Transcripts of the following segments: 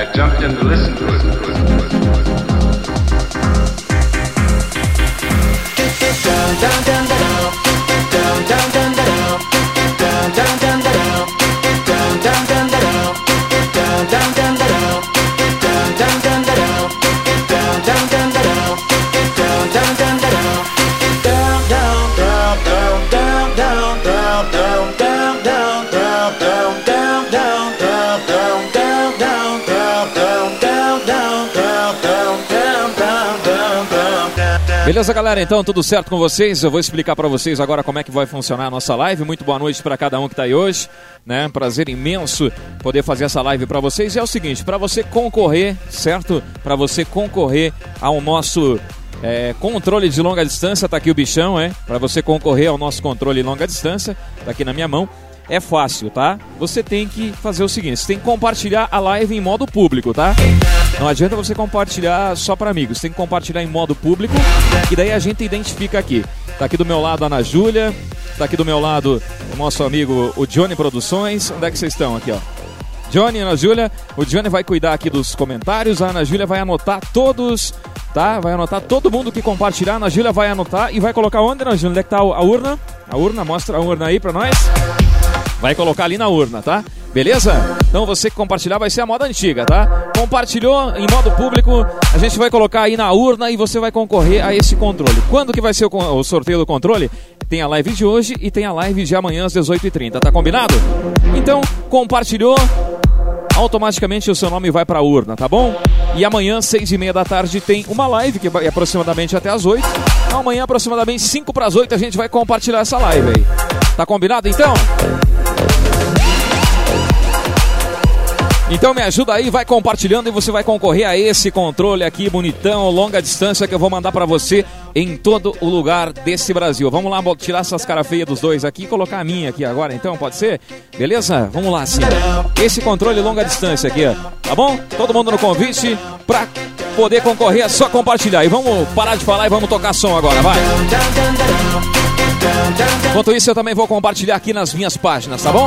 I jumped in to listen to it. Down, down, down, Beleza, galera? Então, tudo certo com vocês? Eu vou explicar para vocês agora como é que vai funcionar a nossa live. Muito boa noite para cada um que está aí hoje. Né? Prazer imenso poder fazer essa live para vocês. E é o seguinte, para você concorrer, certo? Para você concorrer ao nosso é, controle de longa distância, tá aqui o bichão, é? Para você concorrer ao nosso controle de longa distância, tá aqui na minha mão. É fácil, tá? Você tem que fazer o seguinte, você tem que compartilhar a live em modo público, tá? Não adianta você compartilhar só para amigos, você tem que compartilhar em modo público e daí a gente identifica aqui. Tá aqui do meu lado a Ana Júlia, tá aqui do meu lado o nosso amigo o Johnny Produções. Onde é que vocês estão aqui, ó? Johnny, Ana Júlia, o Johnny vai cuidar aqui dos comentários, a Ana Júlia vai anotar todos, tá? Vai anotar todo mundo que compartilhar, a Ana Júlia vai anotar e vai colocar onde, Ana Júlia? Onde é que tá a urna? A urna, mostra a urna aí pra nós. Vai colocar ali na urna, tá? Beleza? Então você que compartilhar vai ser a moda antiga, tá? Compartilhou em modo público, a gente vai colocar aí na urna e você vai concorrer a esse controle. Quando que vai ser o, sorteio do controle? Tem a live de hoje e tem a live de amanhã às 18h30, tá combinado? Então, compartilhou, automaticamente o seu nome vai para a urna, tá bom? E amanhã, seis e meia da tarde, tem uma live que vai aproximadamente até as 8. Amanhã, aproximadamente 5 para as 8, a gente vai compartilhar essa live aí. Tá combinado então? Então me ajuda aí, vai compartilhando e você vai concorrer a esse controle aqui bonitão, longa distância que eu vou mandar para você em todo o lugar desse Brasil. Vamos lá tirar essas caras feias dos dois aqui e colocar a minha aqui agora, então pode ser? Beleza? Vamos lá sim. Esse controle longa distância aqui, ó. tá bom? Todo mundo no convite pra poder concorrer é só compartilhar. E vamos parar de falar e vamos tocar som agora, vai. Enquanto isso, eu também vou compartilhar aqui nas minhas páginas, tá bom?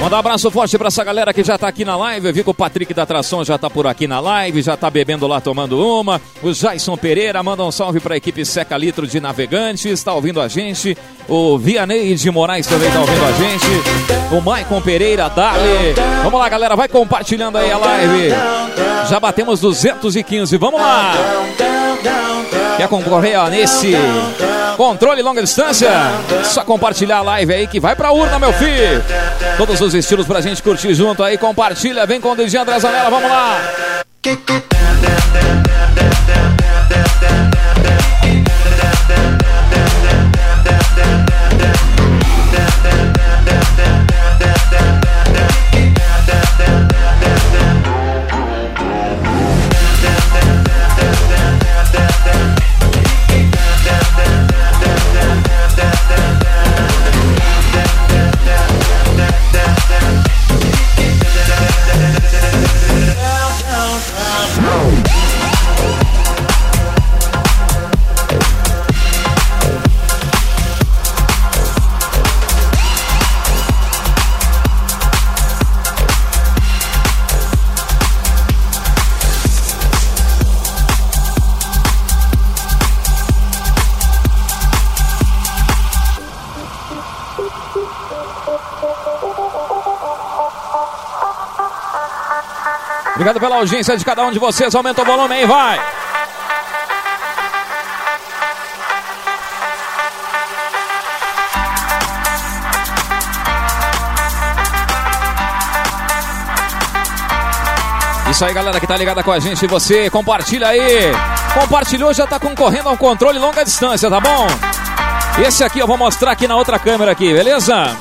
Mandar um abraço forte pra essa galera que já tá aqui na live. Eu vi que o Patrick da Atração já tá por aqui na live, já tá bebendo lá, tomando uma. O Jason Pereira manda um salve pra equipe Seca Litro de Navegantes, tá ouvindo a gente. O Vianney de Moraes também tá ouvindo a gente. O Maicon Pereira, Dali. Vamos lá, galera, vai compartilhando aí a live. Já batemos 215, vamos lá. Quer concorrer ó, nesse controle longa distância? Só compartilhar a live aí que vai pra urna, meu filho. Todos os estilos pra gente curtir junto aí. Compartilha, vem com o DJ André Zanella, vamos lá. Obrigado pela audiência de cada um de vocês. Aumenta o volume aí, vai. Isso aí, galera que tá ligada com a gente. Você compartilha aí. Compartilhou, já tá concorrendo ao controle longa distância, tá bom? Esse aqui eu vou mostrar aqui na outra câmera aqui, beleza?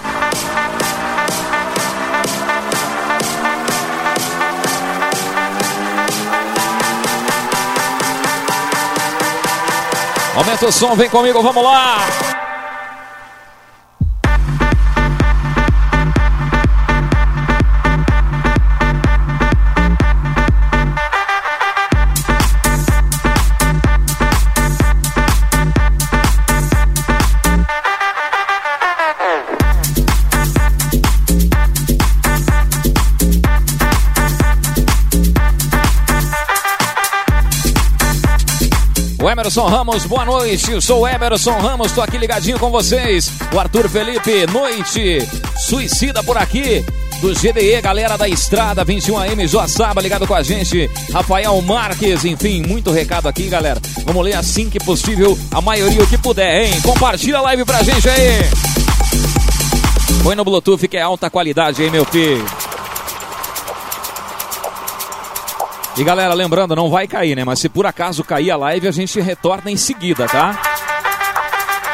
Aumenta o som, vem comigo, vamos lá! Emerson Ramos, boa noite. Eu sou Emerson Ramos, tô aqui ligadinho com vocês. O Arthur Felipe, noite. Suicida por aqui. Do GDE, galera da Estrada 21AM, Joaçaba, ligado com a gente. Rafael Marques, enfim, muito recado aqui, galera. Vamos ler assim que possível, a maioria o que puder, hein? Compartilha a live pra gente aí. Põe no Bluetooth que é alta qualidade, hein, meu filho? E galera, lembrando, não vai cair, né? Mas se por acaso cair a live, a gente retorna em seguida, tá?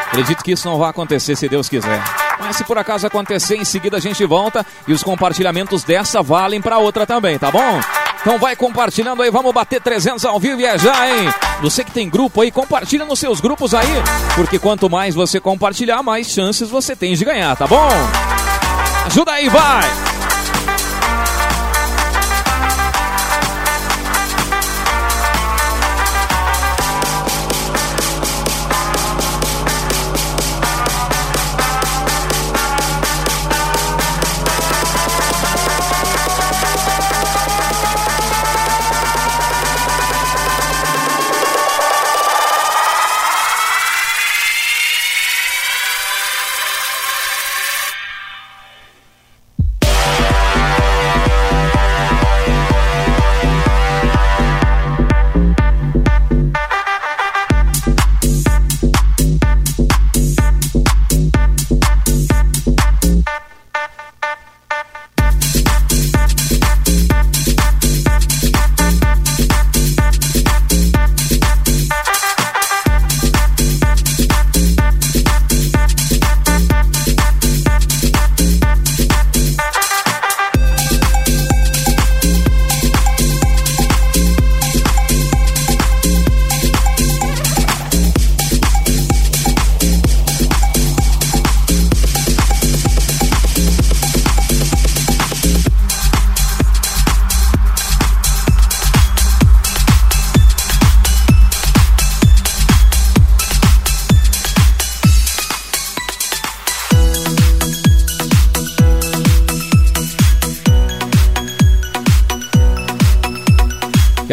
Acredito que isso não vai acontecer, se Deus quiser. Mas se por acaso acontecer, em seguida a gente volta e os compartilhamentos dessa valem para outra também, tá bom? Então vai compartilhando aí, vamos bater 300 ao vivo e é já, hein? Você que tem grupo aí, compartilha nos seus grupos aí, porque quanto mais você compartilhar, mais chances você tem de ganhar, tá bom? Ajuda aí, vai!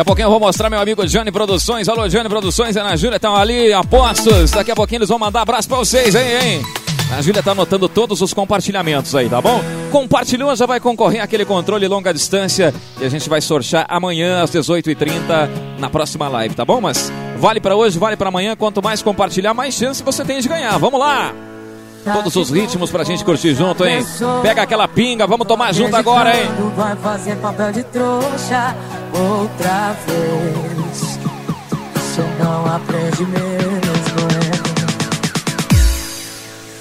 A pouquinho eu vou mostrar meu amigo Jane Produções. Alô, Jane Produções, Ana Júlia estão ali, apostos. Daqui a pouquinho eles vão mandar abraço pra vocês, hein, hein? A Júlia tá anotando todos os compartilhamentos aí, tá bom? Compartilhou, já vai concorrer àquele controle longa distância e a gente vai sortear amanhã às 18h30 na próxima live, tá bom? Mas vale pra hoje, vale pra amanhã. Quanto mais compartilhar, mais chance você tem de ganhar. Vamos lá! Todos os ritmos pra gente curtir junto, hein? Pega aquela pinga, vamos tomar junto agora, hein? Vai fazer papel de trouxa outra vez. Você não aprende mesmo, é.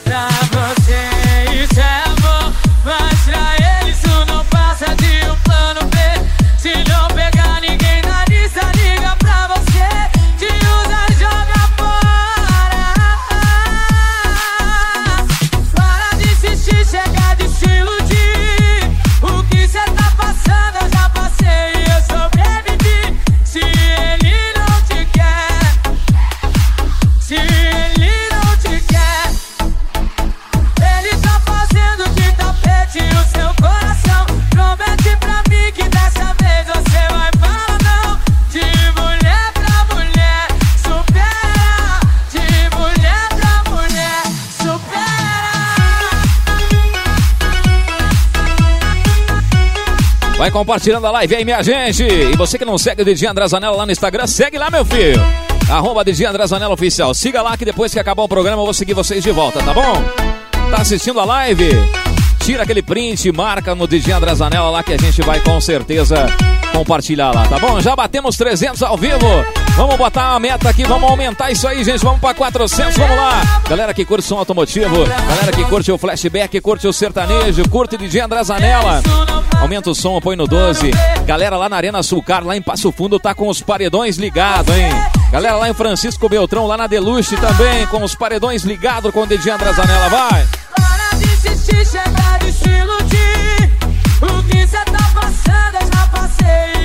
Pra você isso é bom, mas pra Vai compartilhando a live aí, minha gente. E você que não segue o DJ André Zanella lá no Instagram, segue lá, meu filho. Arroba DJ André Zanella Oficial. Siga lá que depois que acabar o programa eu vou seguir vocês de volta, tá bom? Tá assistindo a live? Tira aquele print, marca no DJ André Zanella lá que a gente vai com certeza compartilhar lá, tá bom? Já batemos 300 ao vivo. Vamos botar uma meta aqui, vamos aumentar isso aí, gente. Vamos para 400, vamos lá. Galera que curte som automotivo, galera que curte o flashback, curte o sertanejo, curte DJ André Zanella. Aumenta o som, põe no 12. Galera lá na Arena Sulcar, lá em Passo Fundo, tá com os paredões ligados, hein? Galera lá em Francisco Beltrão, lá na Deluxe também, com os paredões ligados com o DJ André Zanella, vai. Para de eu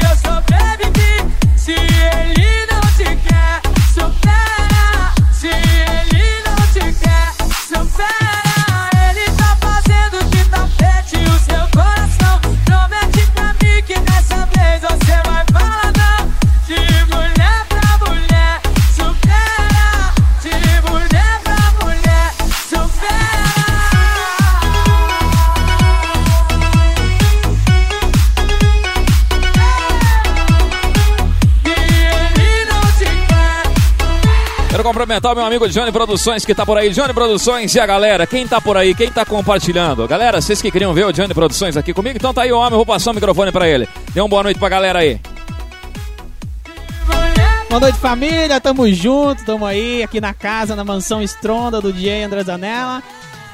o meu amigo Johnny Produções que tá por aí. Johnny Produções e a galera, quem tá por aí, quem tá compartilhando? Galera, vocês que queriam ver o Johnny Produções aqui comigo, então tá aí o homem, eu vou passar o microfone pra ele. Dê uma boa noite pra galera aí. Boa noite, família. Tamo junto, tamo aí, aqui na casa, na mansão Estronda do DJ André Zanella.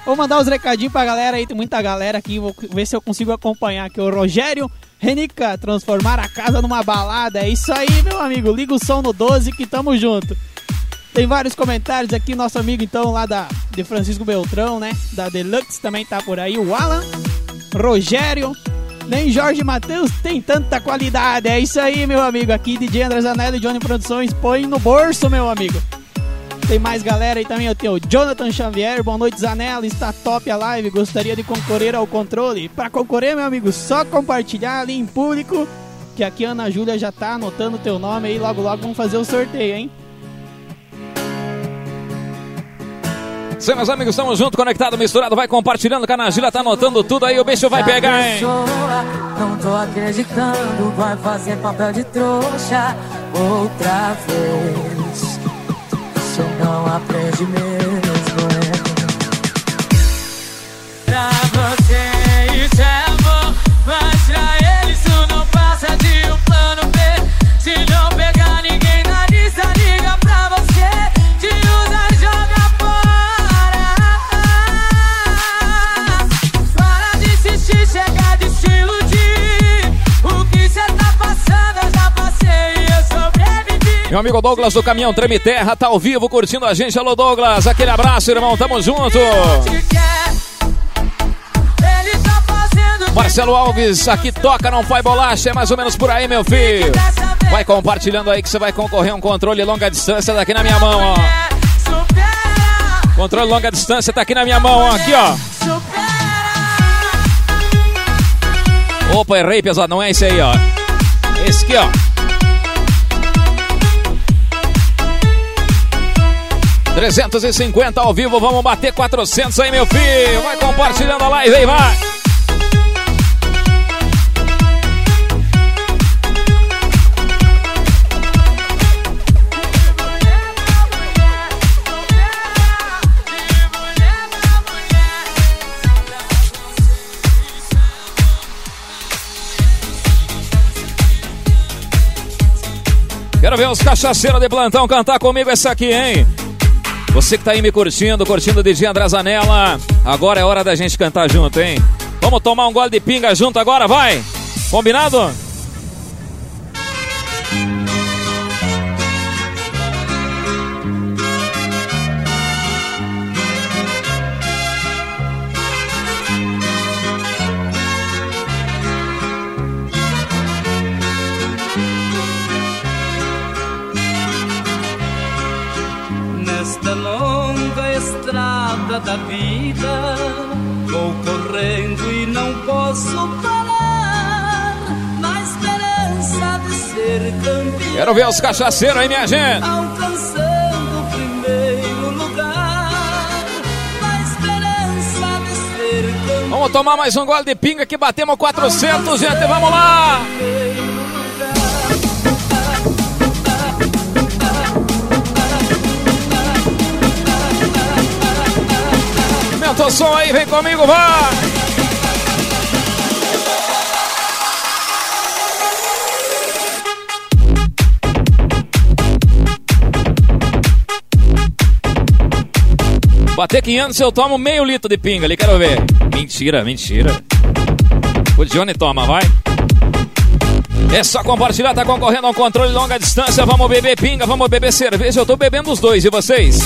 Vou mandar os recadinhos pra galera aí, tem muita galera aqui, vou ver se eu consigo acompanhar aqui. O Rogério Renica, transformar a casa numa balada. É isso aí, meu amigo. Liga o som no 12 que tamo junto. Tem vários comentários aqui, nosso amigo então lá da de Francisco Beltrão, né? Da Deluxe também tá por aí. O Alan, Rogério, nem Jorge Matheus tem tanta qualidade. É isso aí, meu amigo. Aqui DJ André Zanelli e Johnny Produções. Põe no bolso, meu amigo. Tem mais galera aí também. Eu tenho o Jonathan Xavier. Boa noite, Zanella. Está top a live. Gostaria de concorrer ao controle. Para concorrer, meu amigo, só compartilhar ali em público. Que aqui a Ana Júlia já tá anotando teu nome aí. Logo, logo vamos fazer o sorteio, hein? Sim, meus amigos, estamos juntos, conectado, misturado. Vai compartilhando, Canagila tá anotando tudo aí. O bicho vai pegar, hein? Não tô acreditando, vai fazer papel de trouxa outra vez. Isso não aprende mesmo, é. Pra você isso é bom, mas amigo Douglas do Caminhão Treme Terra tá ao vivo curtindo a gente. Alô, Douglas. Aquele abraço, irmão. Tamo junto. Tá Marcelo Alves, aqui toca, não faz bolacha. É mais ou menos por aí, meu filho. Vai compartilhando aí que você vai concorrer a um controle longa distância daqui na minha mão, ó. Controle longa distância tá aqui na minha mão, ó. Aqui, ó. Opa, errei, pesado. Não é esse aí, ó. Esse aqui, ó. Trezentos e cinquenta ao vivo, vamos bater 400 aí, meu filho. Vai compartilhando a live aí, vai. Quero ver os cachaceiros de plantão cantar comigo essa aqui, hein? Você que tá aí me curtindo, curtindo o DJ André Zanella. Agora é hora da gente cantar junto, hein? Vamos tomar um gole de pinga junto agora, vai? Combinado? Quero ver os cachaceiros aí, minha gente. alcançando o primeiro lugar. Na esperança de ser campeão. Vamos Vamos tomar mais um gole de pinga que batemos 400, gente. Vamos lá! Aumenta o som aí, vem comigo, vai! Bater 500 eu tomo meio litro de pinga ali, quero ver. Mentira, mentira. O Johnny toma, vai. É só compartilhar, tá concorrendo ao controle longa distância. Vamos beber pinga, vamos beber cerveja. Eu tô bebendo os dois, e vocês?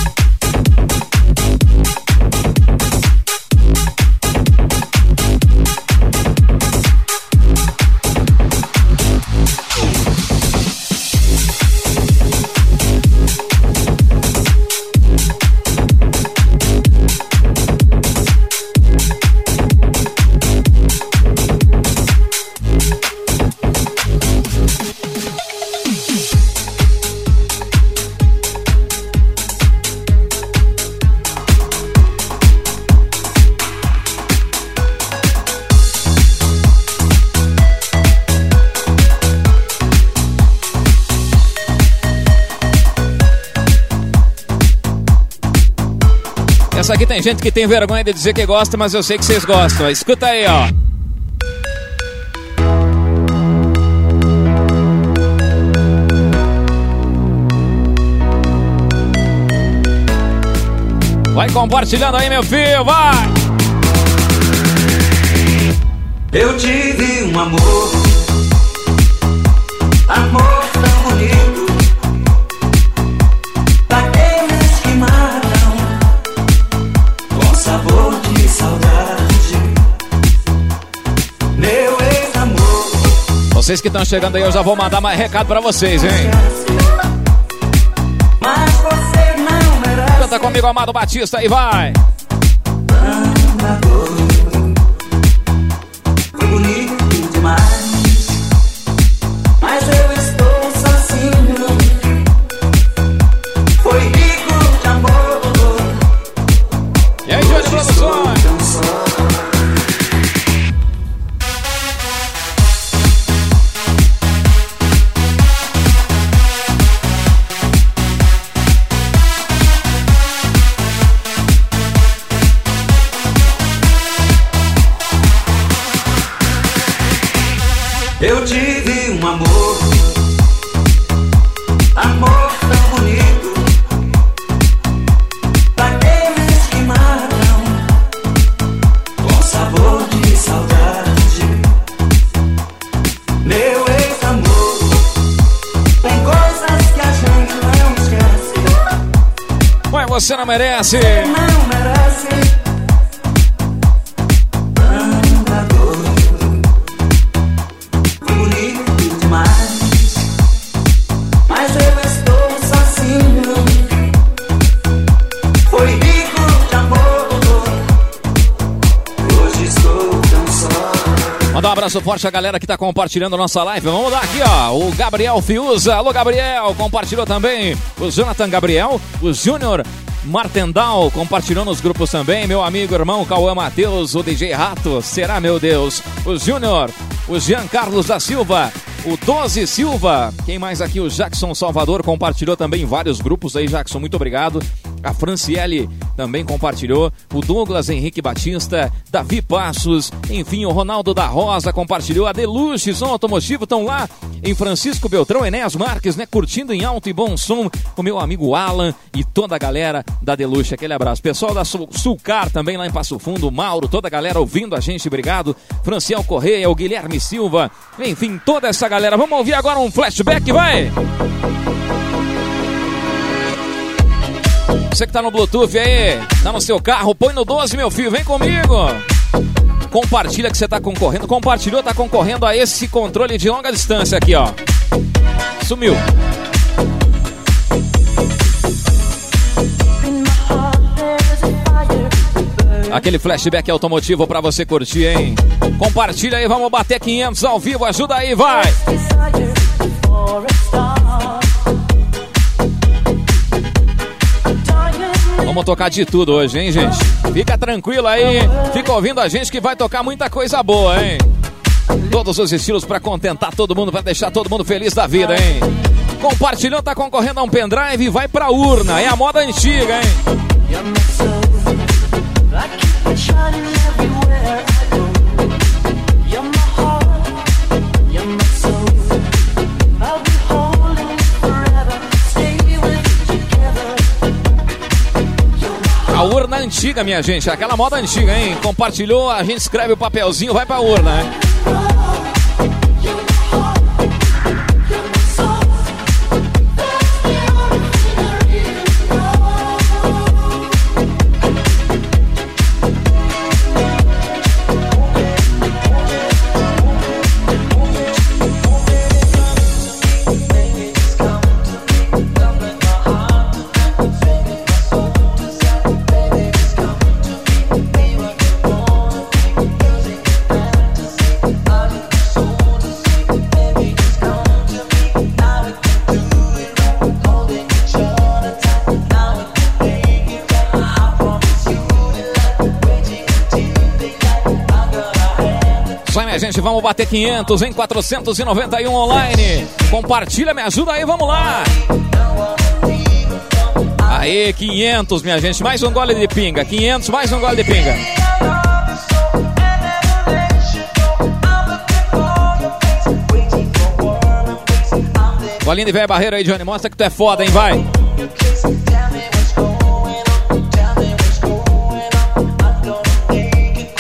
Essa aqui tem gente que tem vergonha de dizer que gosta, mas eu sei que vocês gostam. Escuta aí, ó. Vai compartilhando aí, meu filho, vai! Eu tive um amor, amor Vocês que estão chegando aí, eu já vou mandar mais recado pra vocês, hein? Canta comigo, Amado Batista, aí vai! tanta forte à galera que tá compartilhando a nossa live. Vamos lá aqui, ó. O Gabriel Fiuza. Alô, Gabriel. Compartilhou também. O Jonathan Gabriel. O Júnior Martendal compartilhou nos grupos também. Meu amigo, irmão Cauã Matheus. O DJ Rato. Será, meu Deus. O Júnior. O Jean Carlos da Silva. O 12 Silva. Quem mais aqui? O Jackson Salvador compartilhou também vários grupos aí, Jackson. Muito obrigado. A Franciele também compartilhou. O Douglas Henrique Batista, Davi Passos, enfim, o Ronaldo da Rosa compartilhou. A Deluxe Som Automotivo estão lá em Francisco Beltrão, Enéas Marques, né? Curtindo em alto e bom som o meu amigo Alan e toda a galera da Deluxe. Aquele abraço. Pessoal da Sul- Sulcar também lá em Passo Fundo, Mauro, toda a galera ouvindo a gente, obrigado. Franciel Correia, o Guilherme Silva, enfim, toda essa galera. Vamos ouvir agora um flashback, vai! Você que tá no Bluetooth aí, tá no seu carro, põe no 12, meu filho, vem comigo. Compartilha que você tá concorrendo. Compartilhou, tá concorrendo a esse controle de longa distância aqui, ó. Sumiu. Aquele flashback automotivo pra você curtir, hein? Compartilha aí, vamos bater 500 ao vivo, ajuda aí, vai! Vamos tocar de tudo hoje, hein, gente? Fica tranquilo aí, fica ouvindo a gente que vai tocar muita coisa boa, hein? Todos os estilos pra contentar todo mundo, pra deixar todo mundo feliz da vida, hein? Compartilhando, tá concorrendo a um pendrive e vai pra urna. É a moda antiga, hein? Urna antiga, minha gente. Aquela moda antiga, hein? Compartilhou, a gente escreve o papelzinho, vai pra urna, hein? Gente, vamos bater 500 em 491 online. Compartilha, me ajuda aí, vamos lá. Aê, 500, minha gente, mais um gole de pinga. 500, mais um gole de pinga. Golinho de velha barreira aí, Johnny. Mostra que tu é foda, hein? Vai.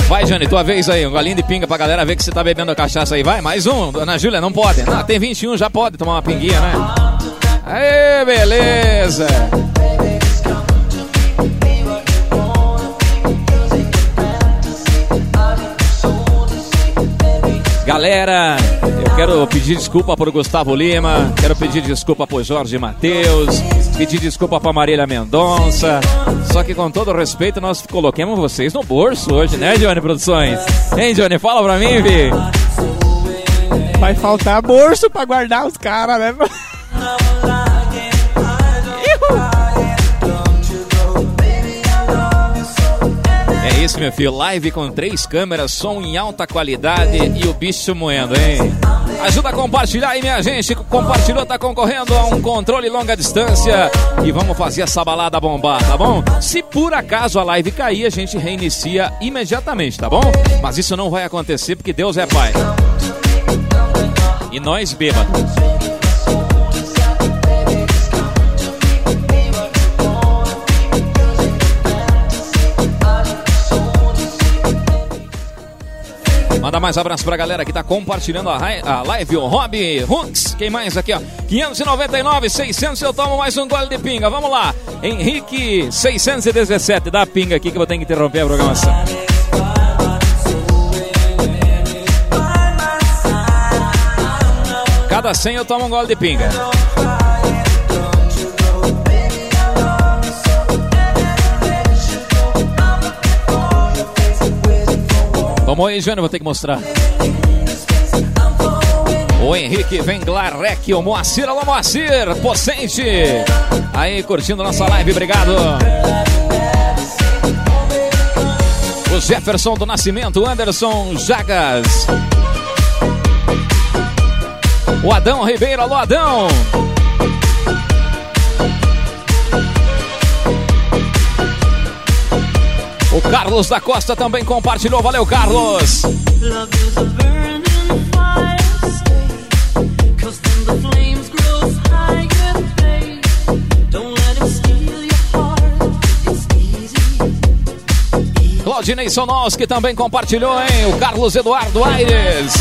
Vai, Johnny, tua vez aí. Um golinho de pinga pra galera ver que você tá bebendo a cachaça aí. Vai, mais um. Dona Júlia, não pode. Não, tem 21, já pode tomar uma pinguinha, né? Aê, beleza. Galera, quero pedir desculpa pro Gustavo Lima, quero pedir desculpa pro Jorge Matheus, pedir desculpa pra Marília Mendonça. Só que com todo respeito, nós coloquemos vocês no bolso hoje, né, Johnny Produções? Hein, Johnny? Fala pra mim, Vi. Vai faltar bolso pra guardar os caras, né? isso, meu filho. Live com três câmeras, som em alta qualidade e o bicho moendo, hein? Ajuda a compartilhar aí, minha gente. Compartilhou, tá concorrendo a um controle longa distância. E vamos fazer essa balada bombar, tá bom? Se por acaso a live cair, a gente reinicia imediatamente, tá bom? Mas isso não vai acontecer porque Deus é Pai. E nós bêbados. Manda mais abraço pra galera que tá compartilhando a, a live, o Rob Hux. Quem mais aqui, ó? 599, 600, eu tomo mais um gole de pinga. Vamos lá. Henrique, 617. Dá a pinga aqui que eu vou ter que interromper a programação. Cada 100 eu tomo um gole de pinga. Vamos aí, Jânio, vou ter que mostrar. O Henrique Venglarek, o Moacir, alô Moacir, Pocente. Aí, curtindo nossa live, obrigado. O Jefferson do Nascimento, Anderson Jagas. O Adão Ribeiro, alô Adão. O Carlos da Costa também compartilhou, valeu Carlos. Claudinei Sonowski também compartilhou, hein? O Carlos Eduardo Aires.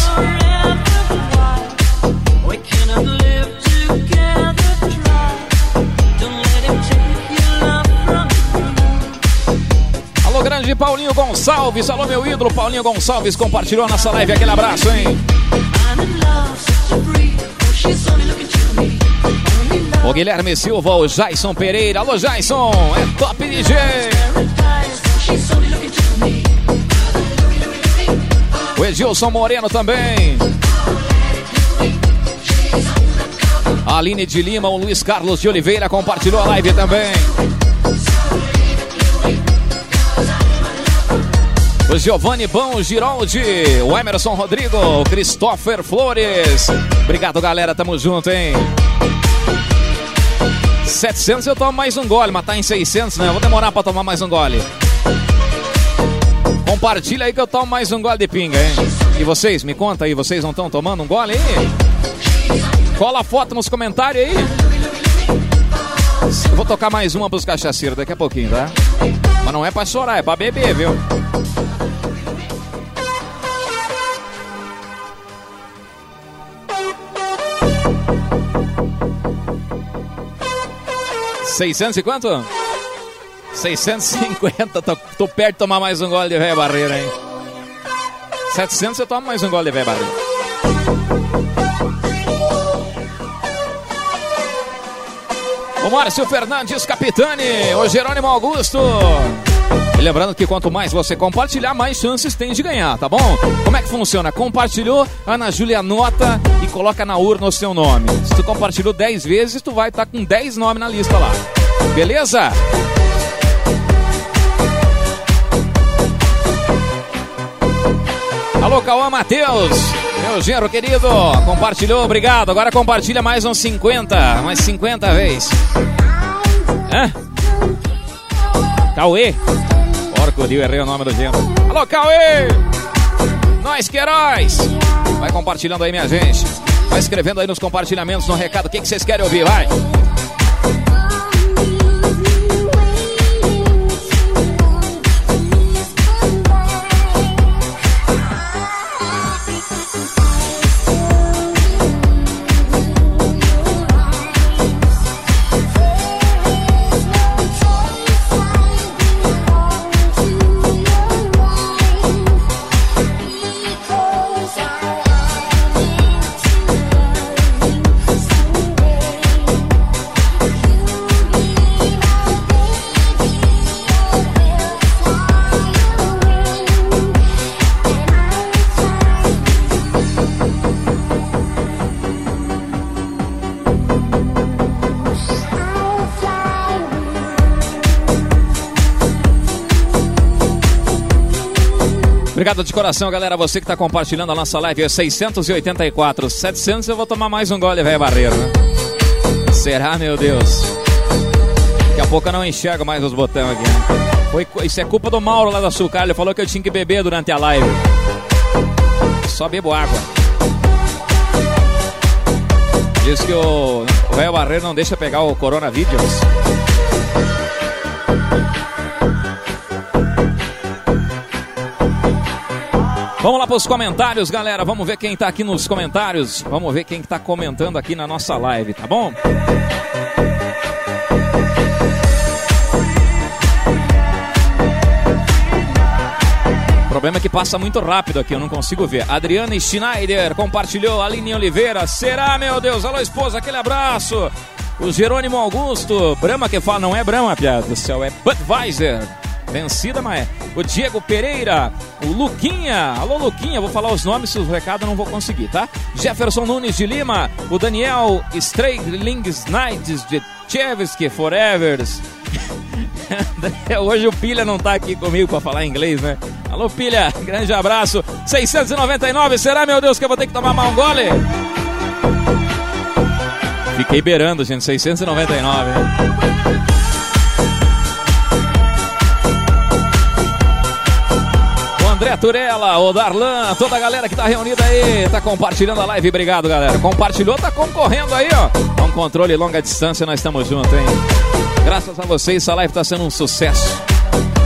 Grande Paulinho Gonçalves. Alô, meu ídolo Paulinho Gonçalves compartilhou a nossa live. Aquele abraço, hein? Oh. O Guilherme Silva, o Jason Pereira. Alô, Jason. É top DJ. O Edilson Moreno também. A Aline de Lima, o Luiz Carlos de Oliveira compartilhou a live também. Giovanni Bom Giroldi, o Emerson Rodrigo, o Christopher Flores. Obrigado, galera. Tamo junto, hein? 700 eu tomo mais um gole, mas tá em 600, né? Eu vou demorar pra tomar mais um gole. Compartilha aí que eu tomo mais um gole de pinga, hein? E vocês, me conta aí, vocês não estão tomando um gole aí? Cola a foto nos comentários aí. Eu vou tocar mais uma pros cachaceiros daqui a pouquinho, tá? Mas não é pra chorar, é pra beber, viu? Seiscentos e quanto? 650, tô, tô perto de tomar mais um gole de velha barreira, hein? 700 eu tomo mais um gole de velha barreira. O Márcio Fernandes Capitani, o Jerônimo Augusto. E lembrando que quanto mais você compartilhar, mais chances tem de ganhar, tá bom? Como é que funciona? Compartilhou, Ana Júlia anota e coloca na urna o seu nome. Se tu compartilhou 10 vezes, tu vai estar com 10 nomes na lista lá. Beleza? Alô, Cauã Matheus, meu genro querido, compartilhou, obrigado. Agora compartilha mais uns 50, mais 50 vezes. Hã? Cauê? Eu errei o nome do genro. Alô, Cauê! Nós que heróis! Vai compartilhando aí, minha gente. Vai escrevendo aí nos compartilhamentos, no recado, o que, que vocês querem ouvir, vai. Obrigado de coração, galera. Você que está compartilhando a nossa live é 684. 700 eu vou tomar mais um gole, velho barreiro, né? Será, meu Deus? Daqui a pouco eu não enxergo mais os botões aqui. Né? Foi, isso é culpa do Mauro lá da Açúcar. Ele falou que eu tinha que beber durante a live. Só bebo água. Diz que o velho barreiro não deixa pegar o coronavírus. Vamos lá para os comentários, galera. Vamos ver quem tá aqui nos comentários. Vamos ver quem tá comentando aqui na nossa live, tá bom? O problema é que passa muito rápido aqui, eu não consigo ver. Adriane Schneider compartilhou, Aline Oliveira. Será, meu Deus? Alô, esposa, aquele abraço. O Jerônimo Augusto, Brahma que fala, não é Brahma, piada do céu, é Budweiser. Vencida, mas. O Diego Pereira, o Luquinha, alô Luquinha, vou falar os nomes, se os recados eu não vou conseguir, tá? Jefferson Nunes de Lima, o Daniel Streilings Knights de Chevsky Forevers. Hoje o Pilha não tá aqui comigo pra falar inglês, né? Alô Pilha, grande abraço. 699, será meu Deus que eu vou ter que tomar mal um gole? Fiquei beirando, gente, 699, hein? André Turella, o Darlan, toda a galera que tá reunida aí, tá compartilhando a live. Obrigado, galera. Compartilhou, tá concorrendo aí, ó. É um controle longa distância, nós estamos juntos, hein? Graças a vocês, essa live tá sendo um sucesso.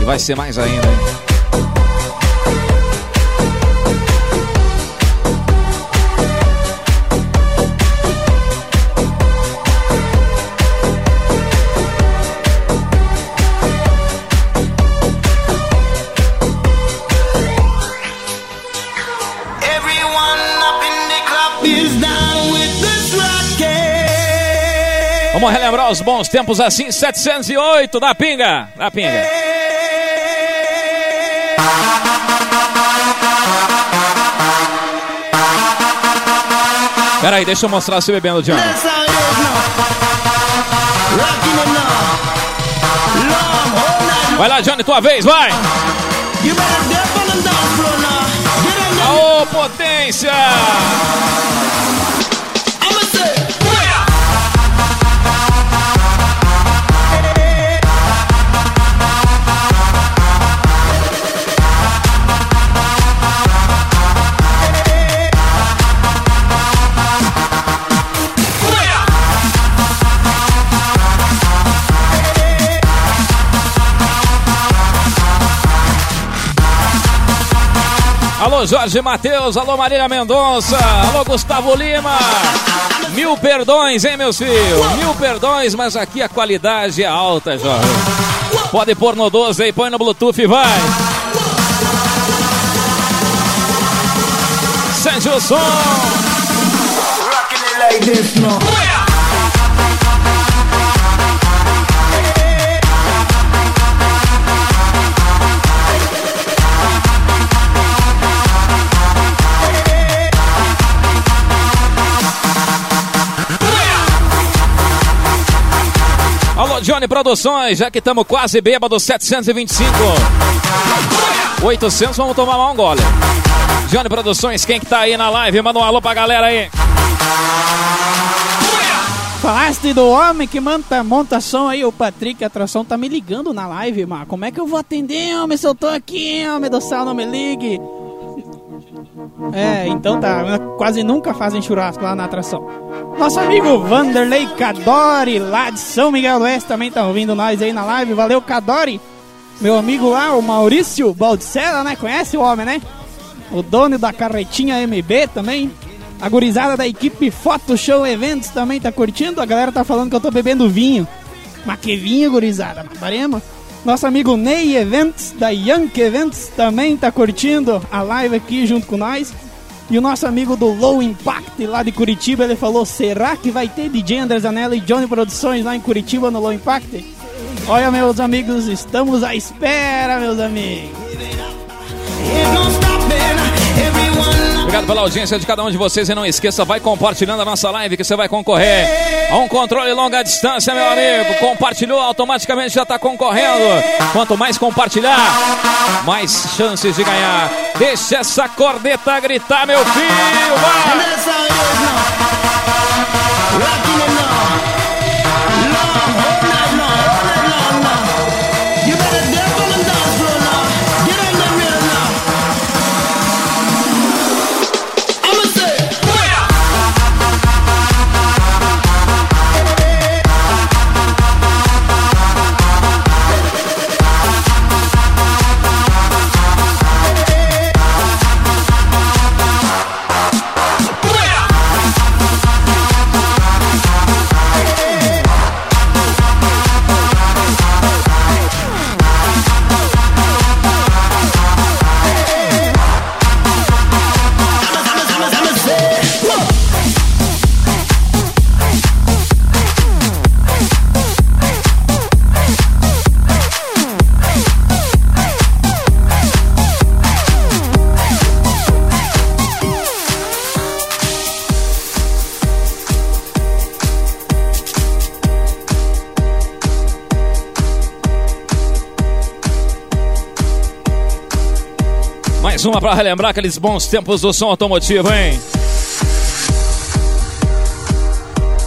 E vai ser mais ainda, hein? Vamos relembrar os bons tempos assim, 708 da pinga, da pinga. Pera aí, deixa eu mostrar você bebendo, John. That's how it is now. Rocking it now. Long all night long. Vai lá, Johnny, tua vez, vai! Alô, potência! Alô, Jorge Matheus, alô, Marília Mendonça, alô, Gustavo Lima. Mil perdões, hein, meus filhos? Mil perdões, mas aqui a qualidade é alta, Jorge. Pode pôr no 12 aí, põe no Bluetooth e vai. Sente o som. like this, no. Johnny Produções, já que estamos quase bêbado, 725. 800, vamos tomar mal um gole. Johnny Produções, quem que tá aí na live? Manda um alô pra galera aí. Falaste do homem que monta, monta som aí, o Patrick Atração tá me ligando na live, mas como é que eu vou atender, homem, se eu tô aqui, homem do céu, não me ligue. É, então tá, quase nunca fazem churrasco lá na atração. Nosso amigo Vanderlei Cadori, lá de São Miguel do Oeste, também tá ouvindo nós aí na live. Valeu, Cadori. Meu amigo lá, o Maurício Baldicella, né? Conhece o homem, né? O dono da carretinha MB também. A gurizada da equipe Photo Show Eventos também tá curtindo. A galera tá falando que eu tô bebendo vinho. Mas que vinho, gurizada? Matarema. Nosso amigo Ney Eventos, da Yankee Eventos, também tá curtindo a live aqui junto com nós. E o nosso amigo do Low Impact lá de Curitiba, ele falou: será que vai ter DJ André Zanella e Johnny Produções lá em Curitiba no Low Impact? Olha, meus amigos, estamos à espera, meus amigos. Obrigado pela audiência de cada um de vocês e não esqueça, vai compartilhando a nossa live que você vai concorrer a um controle longa distância, meu amigo. Compartilhou, automaticamente já está concorrendo. Quanto mais compartilhar, mais chances de ganhar. Deixa essa corneta gritar, meu filho. Vai! Mais uma para relembrar aqueles bons tempos do som automotivo, hein?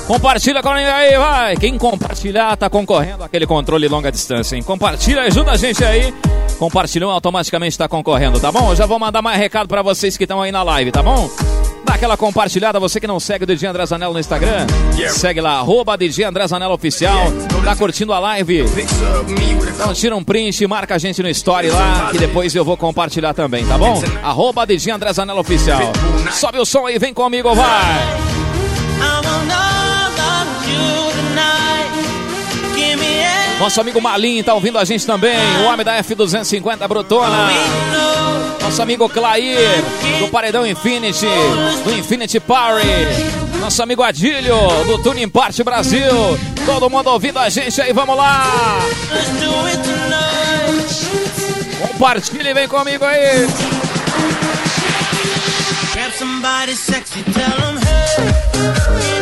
Compartilha com aí, vai! Quem compartilhar tá concorrendo àquele controle longa distância, hein? Compartilha, ajuda a gente aí. Compartilhou, automaticamente tá concorrendo, tá bom? Eu já vou mandar mais recado para vocês que estão aí na live, tá bom? Dá aquela compartilhada, você que não segue o DJ André Zanello no Instagram, segue lá, arroba DJ André Zanello Oficial, tá curtindo a live? Então tira um print, marca a gente no story lá, que depois eu vou compartilhar também, tá bom? Arroba DJ André Zanello Oficial. Sobe o som aí, vem comigo, vai! Nosso amigo Malim tá ouvindo a gente também, o homem da F250 Brutona. Nosso amigo Clair, do Paredão Infinity, do Infinity Party. Nosso amigo Adílio, do Tuning Party Brasil. Todo mundo ouvindo a gente aí, vamos lá! Compartilhe vem comigo aí! Grab somebody sexy, tell them, hey,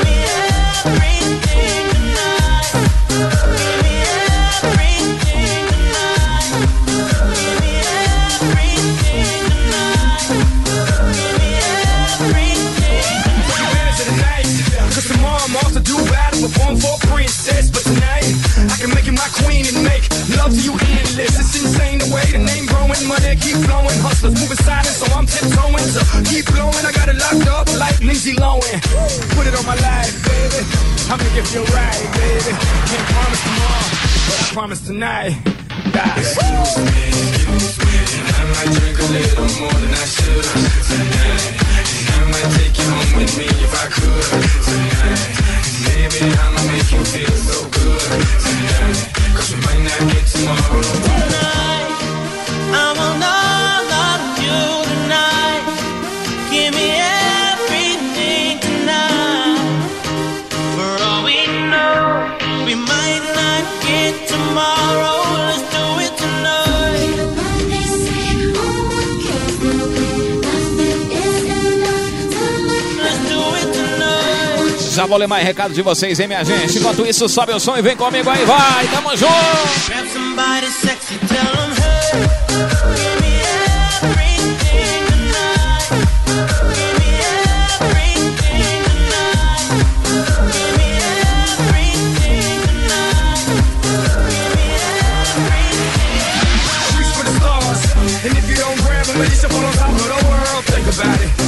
Lindsay Lohan. Put it on my life, baby. I'll make it feel right, baby. Can't promise tomorrow, but I promise tonight. Die. Excuse me, excuse me, and I might drink a little more than I should tonight. And I might take you home with me if I could tonight. Maybe I'ma make you feel so good tonight. Cause we might not get tomorrow. Tonight, Já vou ler mais recado de vocês, hein, minha gente? Enquanto isso, sobe o som e vem comigo aí, vai! Tamo junto!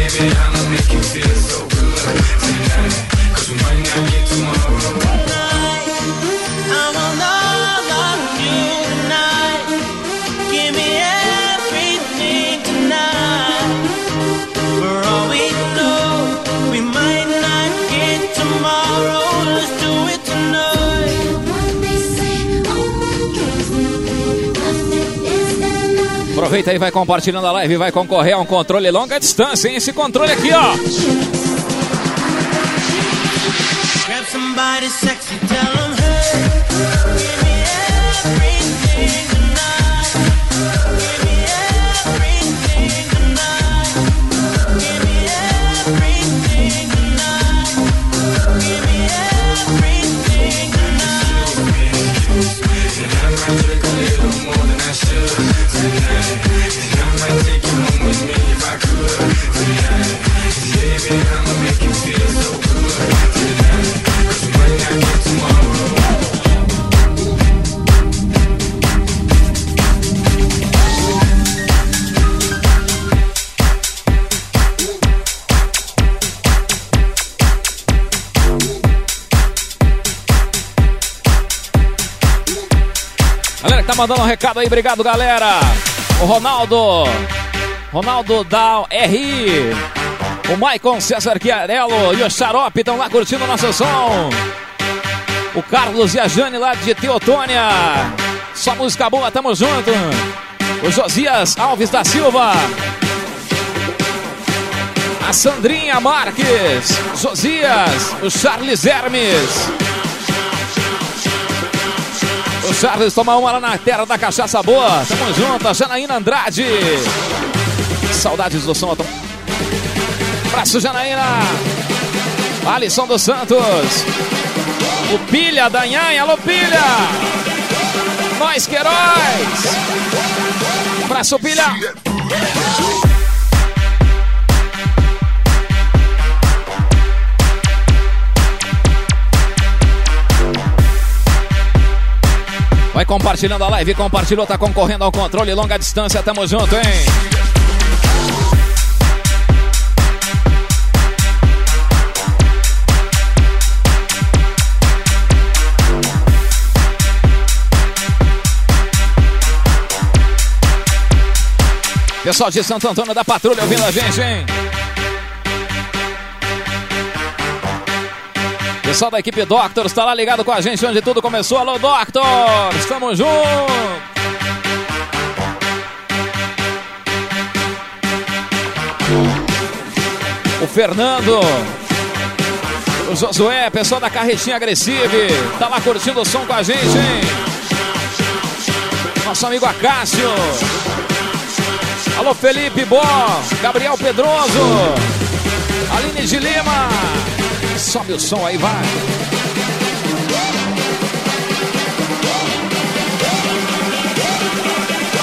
Baby, I'ma make you feel so good tonight. Cause we might not get tomorrow. Aproveita aí, vai compartilhando a live, vai concorrer a um controle longa distância, hein? Esse controle aqui, ó. Grab somebody sexy, tell mandando um recado aí, obrigado, galera. O Ronaldo, Ronaldo da RI, o Maicon César Chiarello e o Xarope estão lá curtindo o nosso som. O Carlos e a Jane lá de Teotônia. Só música boa, tamo junto. O Josias Alves da Silva. A Sandrinha Marques. Josias. O Charles Hermes. O Charles toma uma lá na terra da cachaça boa. Tamo junto, Janaína Andrade. Saudades do som. Abraço, Janaína. Alisson dos Santos. O Pilha da Nhanha. Alô, Pilha. Nós que heróis. Abraço, Pilha. Compartilhando a live, compartilhou, tá concorrendo ao controle longa distância, tamo junto, hein? Pessoal de Santo Antônio da Patrulha ouvindo a gente, hein? Pessoal da equipe Doctors está lá ligado com a gente onde tudo começou. Alô, Doctors! Estamos juntos! O Fernando, O Josué, pessoal da Carretinha Agressive, tá lá curtindo o som com a gente, hein? Nosso amigo Acácio. Alô, Felipe Bó, Gabriel Pedroso, Aline de Lima. Sobe o som aí, vai.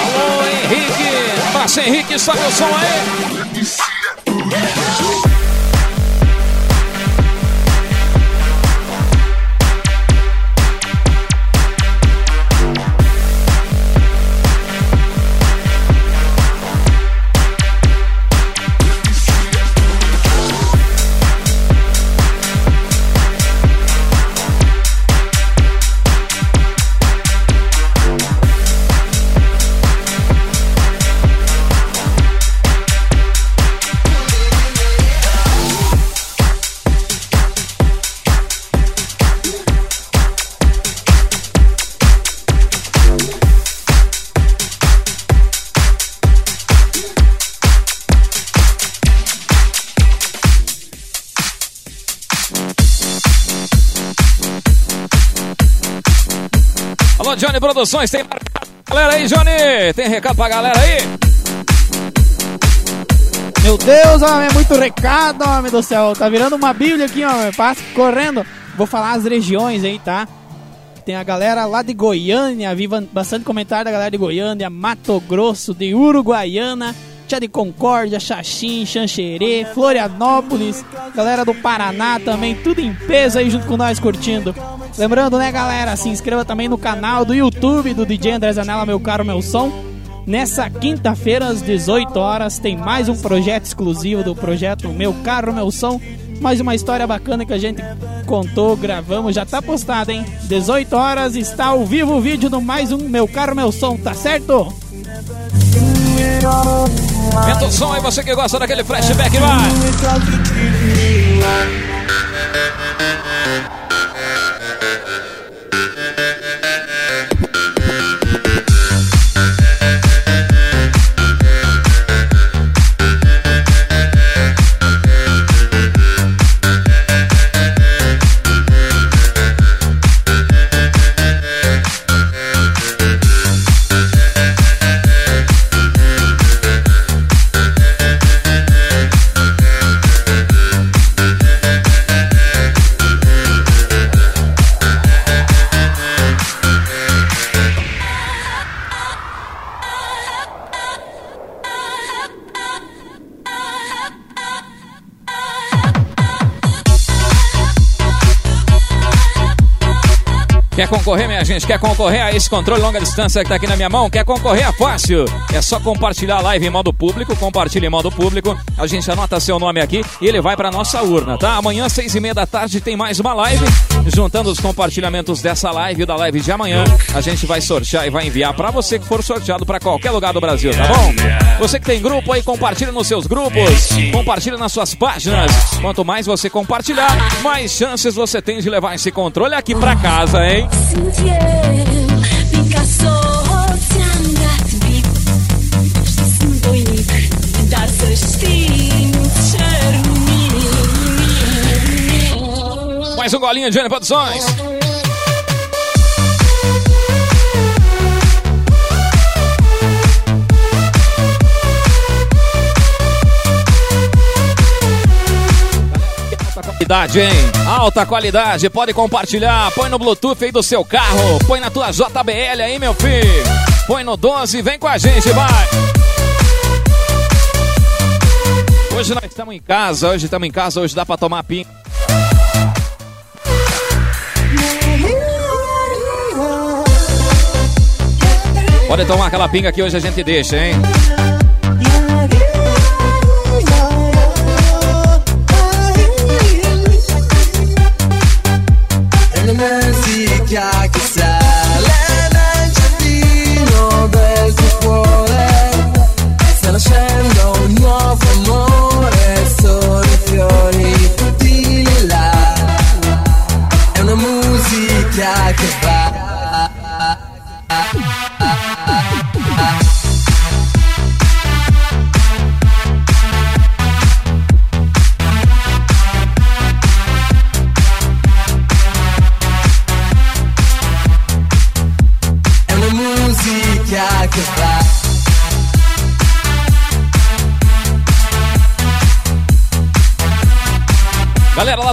Alô, Henrique. Passa, Henrique, sobe o som aí. Johnny Produções, tem galera aí, Johnny? Tem recado pra galera aí? Meu Deus, homem, é muito recado, homem do céu. Tá virando uma bíblia aqui, homem. Passa correndo. Vou falar as regiões aí, tá? Tem a galera lá de Goiânia, vi ban- bastante comentário da galera de Goiânia, Mato Grosso, de Uruguaiana, Tia de Concórdia, Xaxim, Xanxerê, Florianópolis, galera do Paraná também, tudo em peso aí junto com nós curtindo. Lembrando, né, galera, se inscreva também no canal do YouTube do DJ André Zanella, meu caro, meu som. Nessa quinta-feira, às 18 horas, tem mais um projeto exclusivo do projeto Meu Carro, Meu Som. Mais uma história bacana que a gente contou, gravamos, já tá postado, hein? 18 horas, está ao vivo o vídeo do mais um Meu Carro, Meu Som, tá certo? Aumenta o som aí, você que gosta daquele flashback, vai. Quer concorrer, minha gente? Quer concorrer a esse controle longa distância que tá aqui na minha mão? Quer concorrer? É fácil. É só compartilhar a live em modo público. Compartilha em modo público. A gente anota seu nome aqui e ele vai pra nossa urna, tá? Amanhã, seis e meia da tarde, tem mais uma live. Juntando os compartilhamentos dessa live e da live de amanhã, a gente vai sortear e vai enviar pra você que for sorteado pra qualquer lugar do Brasil, tá bom? Você que tem grupo aí, compartilha nos seus grupos. Compartilha nas suas páginas. Quanto mais você compartilhar, mais chances você tem de levar esse controle aqui pra casa, hein? Mais um golinho de Johnny Produções. Qualidade, hein? Alta qualidade, pode compartilhar. Põe no Bluetooth aí do seu carro. Põe na tua JBL aí, meu filho. Põe no 12, vem com a gente, vai. Hoje nós estamos em casa, hoje estamos em casa, hoje dá pra tomar pinga. Pode tomar aquela pinga que hoje a gente deixa, hein?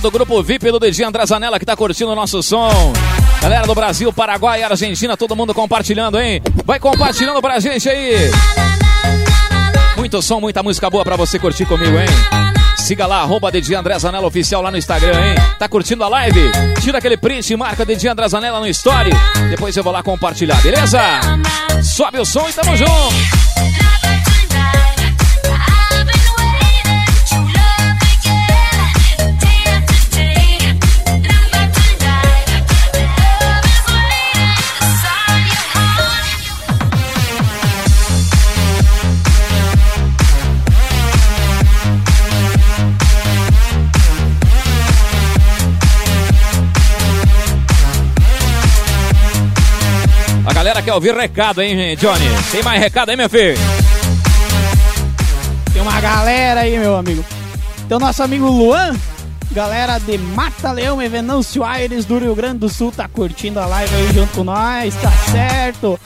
Do grupo VIP do DJ André Zanella que tá curtindo o nosso som. Galera do Brasil, Paraguai, Argentina, todo mundo compartilhando, hein? Vai compartilhando pra gente aí. Muito som, muita música boa pra você curtir comigo, hein? Siga lá, arroba DJ André Zanella Oficial lá no Instagram, hein? Tá curtindo a live? Tira aquele print e marca DJ André Zanella no Story. Depois eu vou lá compartilhar, beleza? Sobe o som e tamo junto. Galera quer ouvir recado, hein, Johnny? Tem mais recado aí, meu filho? Tem uma galera aí, meu amigo. Tem o nosso amigo Luan, galera de Mata Leão e Venâncio Aires do Rio Grande do Sul, tá curtindo a live aí junto com nós, tá certo.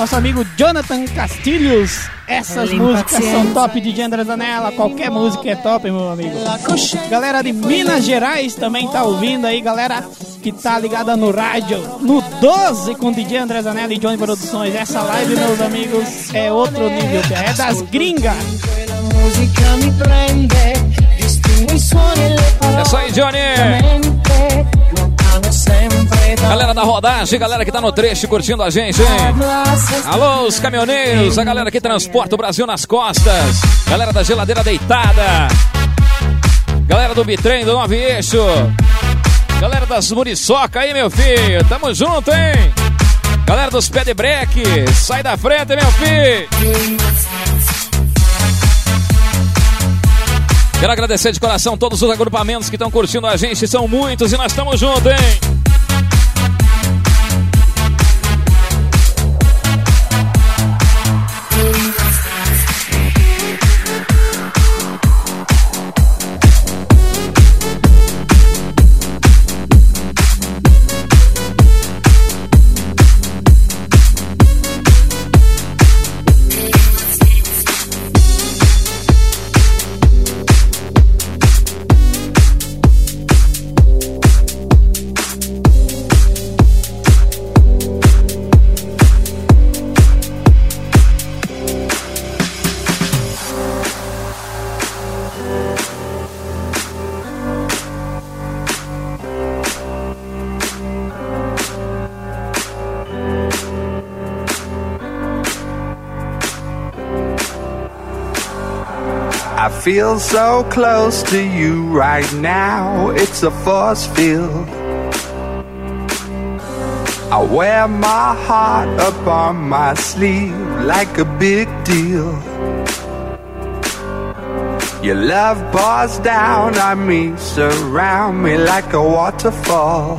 Nosso amigo Jonathan Castilhos, essas músicas são top de André Zanella, qualquer música é top, meu amigo. Galera de Minas Gerais também tá ouvindo aí, galera que tá ligada no rádio, no 12 com DJ André Zanella e Johnny Produções. Essa live, meus amigos, é outro nível, é das gringas. É isso aí, Johnny! Galera da rodagem, galera que tá no trecho curtindo a gente, hein? Alô, os caminhoneiros, a galera que transporta o Brasil nas costas. Galera da geladeira deitada. Galera do bitrem, do nove eixo. Galera das muriçoca aí, meu filho. Tamo junto, hein? Galera dos pé de breque, sai da frente, meu filho. Quero agradecer de coração todos os agrupamentos que estão curtindo a gente. São muitos e nós estamos juntos, hein? Feel so close to you right now, it's a force field. I wear my heart up on my sleeve like a big deal. Your love pours down on me, surround me like a waterfall.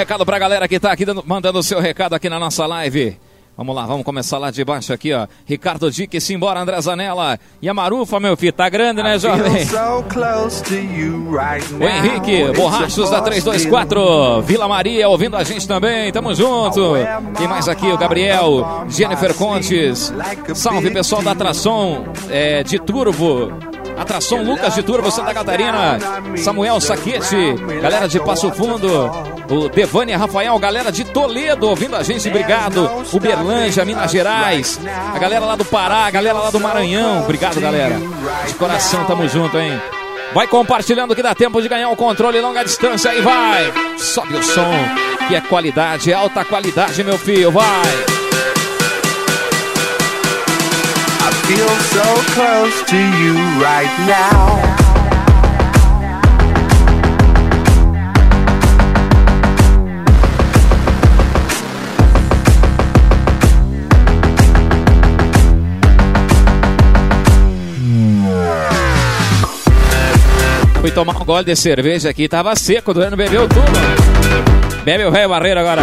Recado pra galera que tá aqui dando- mandando o seu recado aqui na nossa live. Vamos lá, vamos começar lá de baixo aqui, ó. Ricardo Dick, simbora, André Zanella. E a Marufa, meu filho, tá grande, né, jovem? so right O. Henrique, Borrachos da force 324, Vila Maria ouvindo a gente também, tamo junto. Quem mais aqui? O Gabriel, Jennifer Contes. Salve pessoal da Atração é, de Turbo. Atração Lucas de Turbo, Santa Catarina. Samuel Saquete, galera de Passo Fundo. O Devânia Rafael, galera de Toledo ouvindo a gente, obrigado. Uberlândia, Minas Gerais. A galera lá do Pará, a galera lá do Maranhão, obrigado galera. De coração, tamo junto, hein? Vai compartilhando que dá tempo de ganhar o controle longa distância aí, vai. Sobe o som, que é qualidade, é alta qualidade, meu filho, vai. Feel so close to you right now. Fui tomar um gole de cerveja aqui, tava seco, doendo, bebeu tudo. Bebe o velho barreiro agora.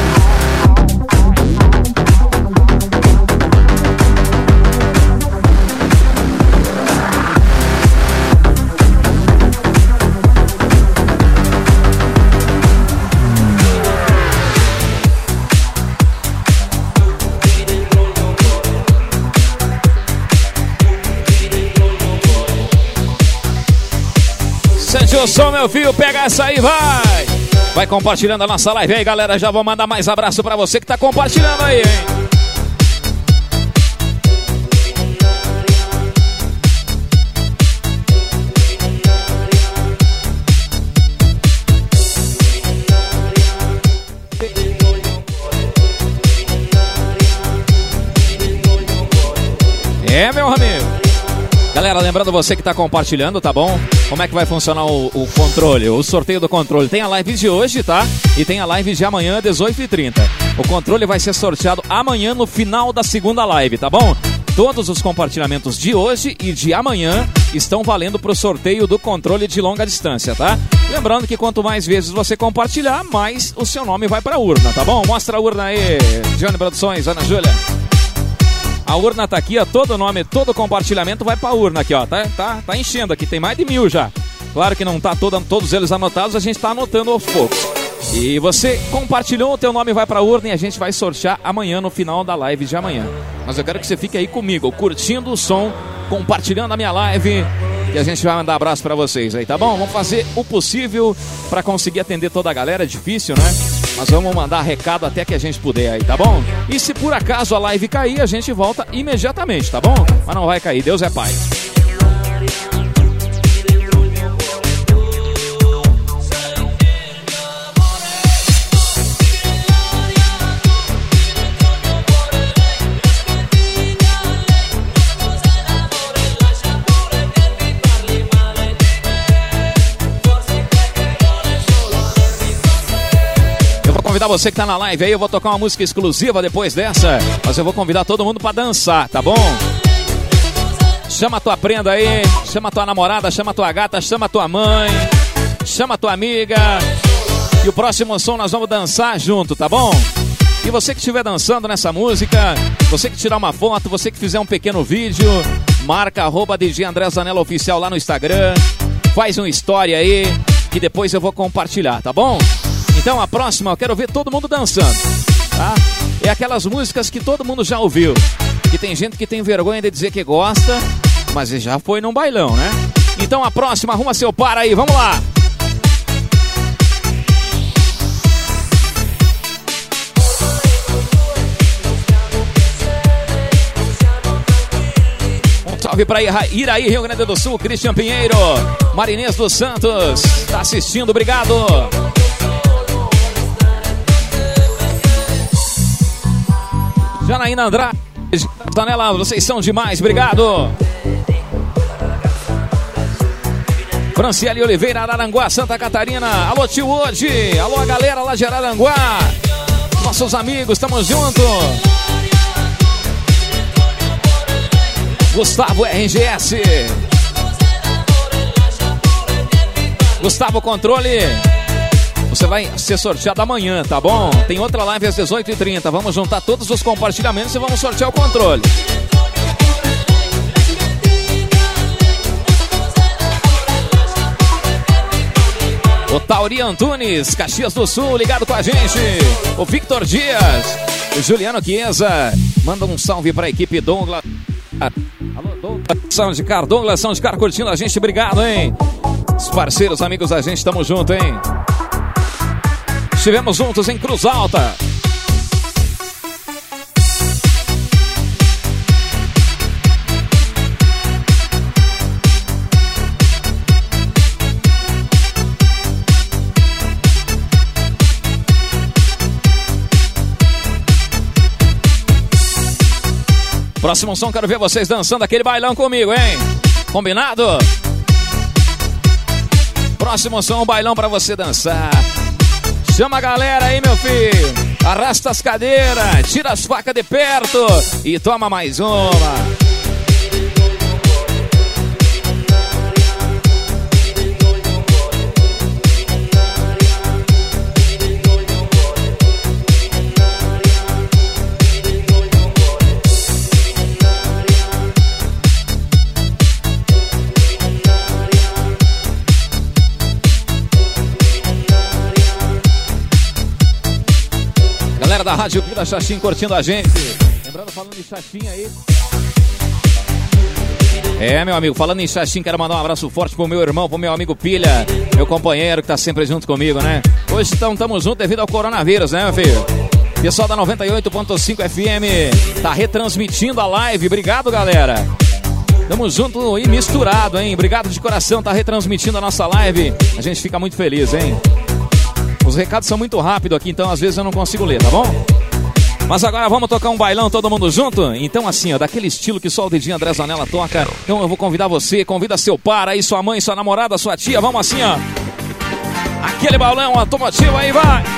Sente o som, meu filho, pega essa aí, vai! Vai compartilhando a nossa live aí, galera. Já vou mandar mais abraço pra você que tá compartilhando aí, hein? Galera, lembrando você que está compartilhando, tá bom? Como é que vai funcionar o, o controle, o sorteio do controle? Tem a live de hoje, tá? E tem a live de amanhã, 18h30. O controle vai ser sorteado amanhã no final da segunda live, tá bom? Todos os compartilhamentos de hoje e de amanhã estão valendo para o sorteio do controle de longa distância, tá? Lembrando que quanto mais vezes você compartilhar, mais o seu nome vai para a urna, tá bom? Mostra a urna aí, Johnny Produções, Ana Júlia. A urna tá aqui, ó. Todo nome, todo compartilhamento vai pra urna aqui, ó. Tá, tá, tá enchendo aqui, tem mais de mil já. Claro que não tá todo, todos eles anotados, a gente tá anotando aos poucos. E você compartilhou, o teu nome vai pra urna e a gente vai sortear amanhã no final da live de amanhã. Mas eu quero que você fique aí comigo, curtindo o som, compartilhando a minha live. E a gente vai mandar abraço pra vocês aí, tá bom? Vamos fazer o possível pra conseguir atender toda a galera. É difícil, né? Mas vamos mandar recado até que a gente puder aí, tá bom? E se por acaso a live cair, a gente volta imediatamente, tá bom? Mas não vai cair, Deus é Pai. Convidar você que tá na live aí, eu vou tocar uma música exclusiva depois dessa, mas eu vou convidar todo mundo pra dançar, tá bom? Chama tua prenda aí, chama tua namorada, chama tua gata, chama tua mãe, chama tua amiga. E o próximo som nós vamos dançar junto, tá bom? E você que estiver dançando nessa música, você que tirar uma foto, você que fizer um pequeno vídeo, marca arroba DJ André Zanella Oficial lá no Instagram, faz uma história aí, que depois eu vou compartilhar, tá bom? Então a próxima eu quero ver todo mundo dançando, tá? É aquelas músicas que todo mundo já ouviu. Que tem gente que tem vergonha de dizer que gosta, mas já foi num bailão, né? Então a próxima, arruma seu par aí, vamos lá! Salve pra Ira- Iraí, Rio Grande do Sul, Cristian Pinheiro, Marinês dos Santos, tá assistindo, obrigado! Janaína Andrade, Danela, vocês são demais, obrigado! Franciele Oliveira, Araranguá, Santa Catarina. Alô, tio hoje. Alô, a galera lá de Araranguá. Nossos amigos, estamos juntos. Gustavo RGS. Gustavo Controle. Você vai ser sorteado amanhã, tá bom? Tem outra live às 18h30. Vamos juntar todos os compartilhamentos e vamos sortear o controle. O Tauri Antunes, Caxias do Sul, ligado com a gente. O Victor Dias. O Juliano Chiesa. Manda um salve pra equipe Douglas. Alô, Douglas. São de Car, Douglas São de Car curtindo a gente. Obrigado, hein? Os parceiros, amigos da gente, tamo junto, hein? Estivemos juntos em Cruz Alta. Próximo som, quero ver vocês dançando aquele bailão comigo, hein? Combinado? Próximo som, um bailão pra você dançar. Chama a galera aí, meu filho. Arrasta as cadeiras, tira as facas de perto e toma mais uma. Galera da Rádio Vila Xaxim curtindo a gente. Lembrando, falando de Xaxim aí. É, meu amigo, falando em Xaxim, quero mandar um abraço forte pro meu irmão, pro meu amigo Pilha, meu companheiro que tá sempre junto comigo, né? Hoje estamos tamo juntos devido ao coronavírus, né, meu filho? Pessoal da 98.5 FM tá retransmitindo a live. Obrigado, galera. Tamo junto e misturado, hein? Obrigado de coração, tá retransmitindo a nossa live. A gente fica muito feliz, hein? Os recados são muito rápidos aqui, então às vezes eu não consigo ler, tá bom? Mas agora vamos tocar um bailão todo mundo junto? Então assim, ó, daquele estilo que só o dedinho André Zanella toca. Então eu vou convidar você, convida seu par aí, sua mãe, sua namorada, sua tia. Vamos assim, ó. Aquele bailão automotivo aí, vai!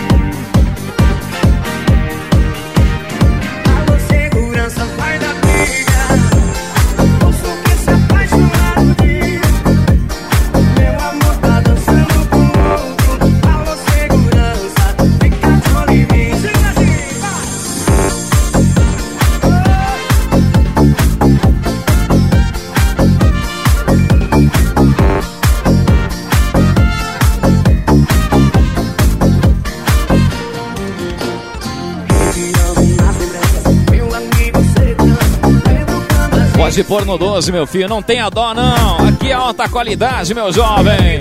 De por no 12, meu filho. Não tenha dó, não. Aqui é alta qualidade, meu jovem.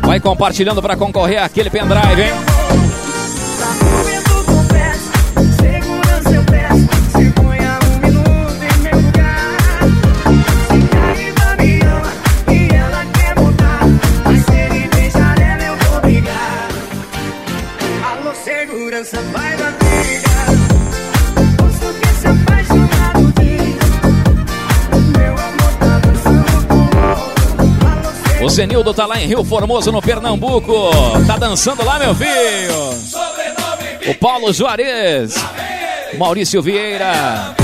Vai compartilhando para concorrer aquele pendrive, hein? Zenildo tá lá em Rio Formoso, no Pernambuco. Tá dançando lá, meu filho. O Paulo Juarez. Maurício Vieira.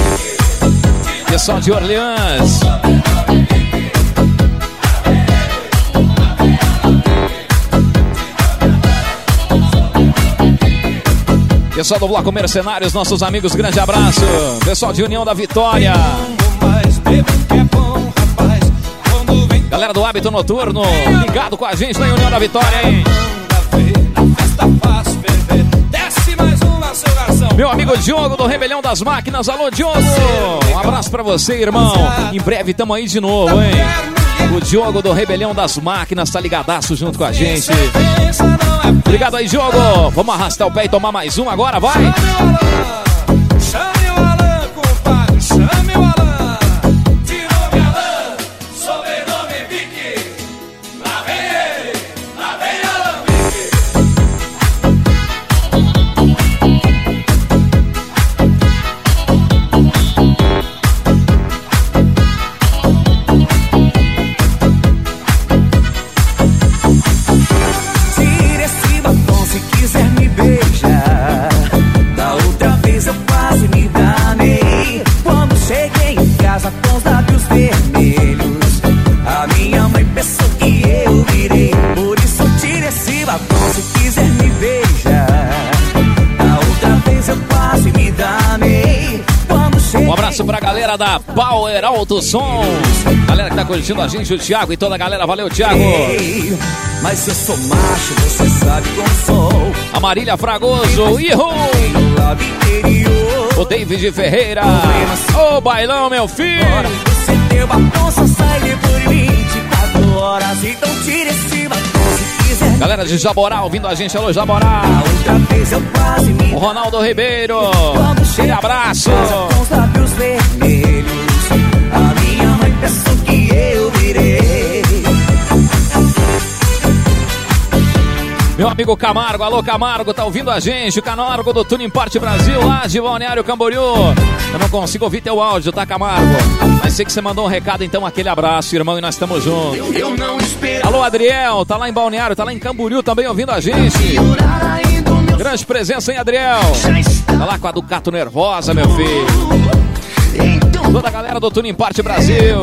Pessoal de Orleans. Pessoal do Bloco Mercenários, nossos amigos, grande abraço. Pessoal de União da Vitória. Galera do Hábito Noturno, ligado com a gente na União da Vitória, hein? Meu amigo Diogo do Rebelião das Máquinas, alô Diogo! Um abraço pra você, irmão. Em breve tamo aí de novo, hein? O Diogo do Rebelião das Máquinas tá ligadaço junto com a gente. Obrigado aí, Diogo! Vamos arrastar o pé e tomar mais um agora, vai! Galera da Power Alto Som. Galera que tá curtindo a gente, o Thiago e toda a galera. Valeu, Thiago. Mas eu sou macho, você sabe como sou. A Marília Fragoso. Ihu! O David Ferreira. Ô, bailão, meu filho. Ora, você batom, só sai de 24 horas. Então tira esse batom. Galera de Jaborá ouvindo a gente. Alô, Jaborá. O Ronaldo Ribeiro. Aquele abraço. Vermelhos. A minha mãe pensou que eu virei. Meu amigo Camargo, alô Camargo, tá ouvindo a gente? O Camargo do Tuning Parte Brasil, lá de Balneário Camboriú. Eu não consigo ouvir teu áudio, tá, Camargo? Mas sei que você mandou um recado, então aquele abraço, irmão, e nós estamos juntos. Eu não espero. Alô, Adriel, tá lá em Balneário, tá lá em Camboriú também ouvindo a gente. Grande presença, hein, Adriel? Tá lá com a Ducato Nervosa, meu filho. Toda a galera do Tuning Parte Brasil.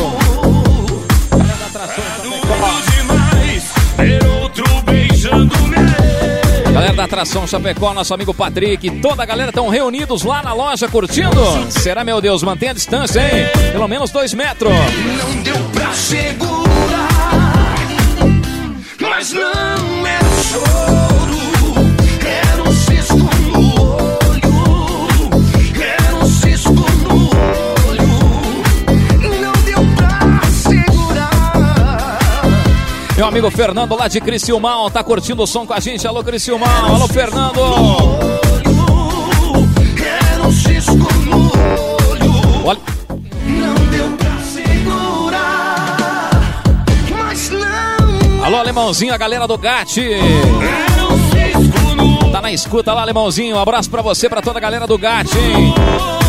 Galera da Atração Chapecó. nosso amigo Patrick, toda a galera estão reunidos lá na loja curtindo. Será, meu Deus, mantenha a distância, hein? Pelo menos dois metros. Não deu pra segurar, amigo Fernando lá de Criciúmal tá curtindo o som com a gente. Alô, Criciúmal. Alô, Fernando. Olha, alô, Alemãozinho, a galera do GAT. Tá na escuta lá, Alemãozinho. Um abraço pra você, pra toda a galera do GAT, hein?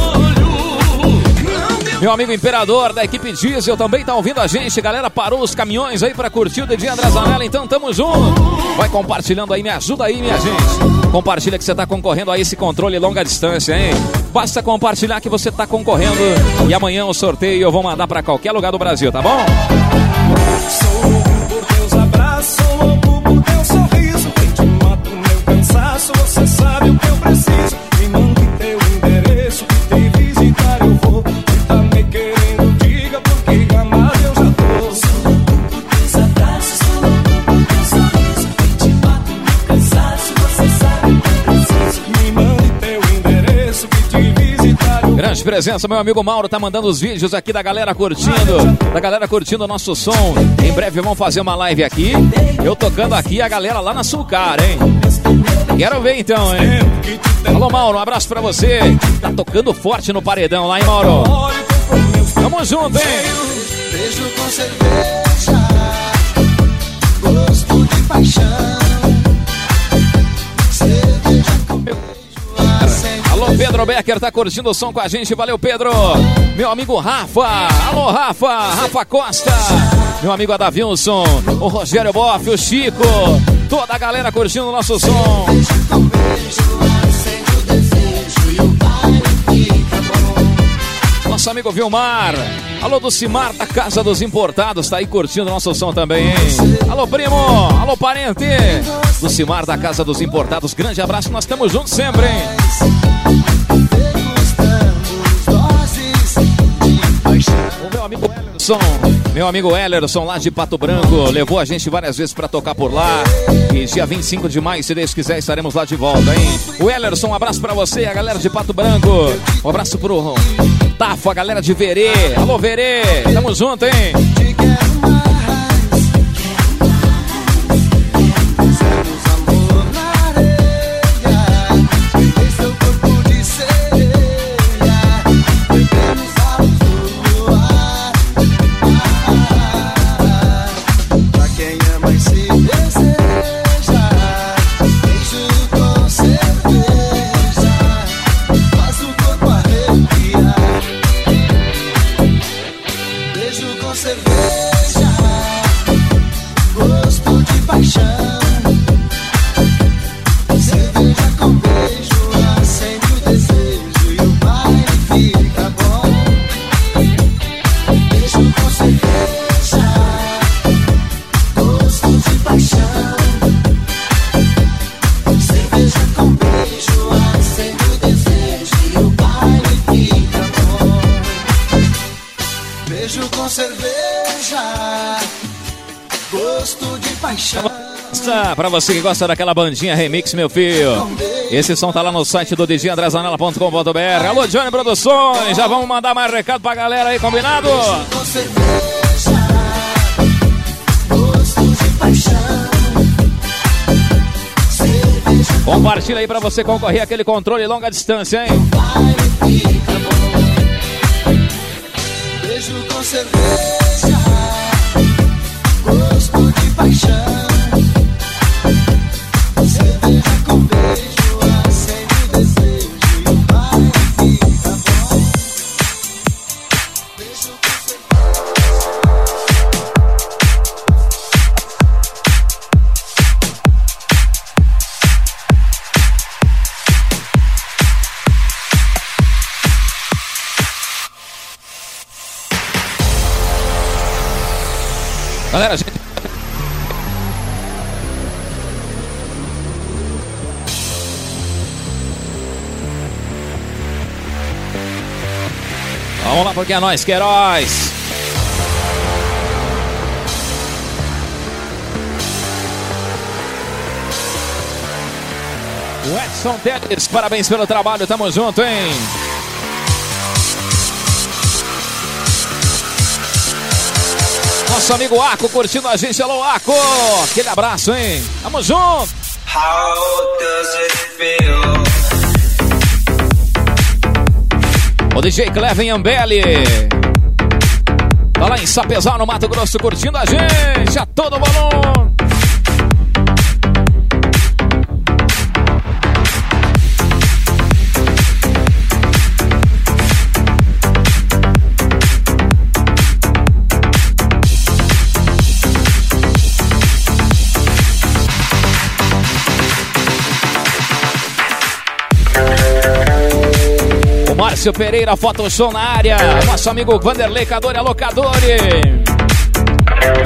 Meu amigo Imperador da equipe Diesel também tá ouvindo a gente. Galera, parou os caminhões aí pra curtir o DJ André Zanella, então tamo junto. Vai compartilhando aí, me ajuda aí, minha gente. Compartilha que você tá concorrendo a esse controle longa distância, hein? Basta compartilhar que você tá concorrendo. E amanhã o sorteio eu vou mandar pra qualquer lugar do Brasil, tá bom? Grande presença, meu amigo Mauro tá mandando os vídeos aqui da galera curtindo, da galera curtindo o nosso som. Em breve vamos fazer uma live aqui, eu tocando aqui a galera lá na Sulcar, hein? Quero ver então, hein? Alô, Mauro, um abraço pra você. Tá tocando forte no paredão lá, hein, Mauro? Tamo junto, hein? Beijo com cerveja, gosto de paixão. Alô, Pedro Becker tá curtindo o som com a gente. Valeu, Pedro. Meu amigo Rafa. Alô, Rafa. Rafa Costa. Meu amigo Adavilson. O Rogério Boff, o Chico. Toda a galera curtindo o nosso som. Nosso amigo Vilmar. Alô, Lucimar da Casa dos Importados. Tá aí curtindo nosso som também, hein? Alô, primo. Alô, parente. Lucimar da Casa dos Importados. Grande abraço. Nós estamos juntos sempre, hein? Amigo Ellerson, meu amigo Ellerson lá de Pato Branco, levou a gente várias vezes pra tocar por lá. E dia 25 de maio, se Deus quiser, estaremos lá de volta, hein? O Ellerson, um abraço pra você a galera de Pato Branco. Um abraço pro Tafo, a galera de Verê. Alô, Verê, tamo junto, hein? Pra você que gosta daquela bandinha remix, meu filho. Esse som tá lá no site do djandrezanela.com.br. Alô, Johnny Produções. Já vamos mandar mais recado pra galera aí, combinado? Compartilha aí pra você concorrer aquele controle longa distância, hein? bom. Beijo com cerveja, porque é nós, Queiroz. O Edson Teles, parabéns pelo trabalho, tamo junto, hein? Nosso amigo Arco curtindo a gente, alô Arco! Aquele abraço, hein? Tamo junto! How does it feel? O DJ Cleven Ambelli. Tá lá em Sapezal, no Mato Grosso, curtindo a gente, a todo volume. O Márcio Pereira, Photoshop na área. Nosso amigo Vanderlei Cadore, Alocadore.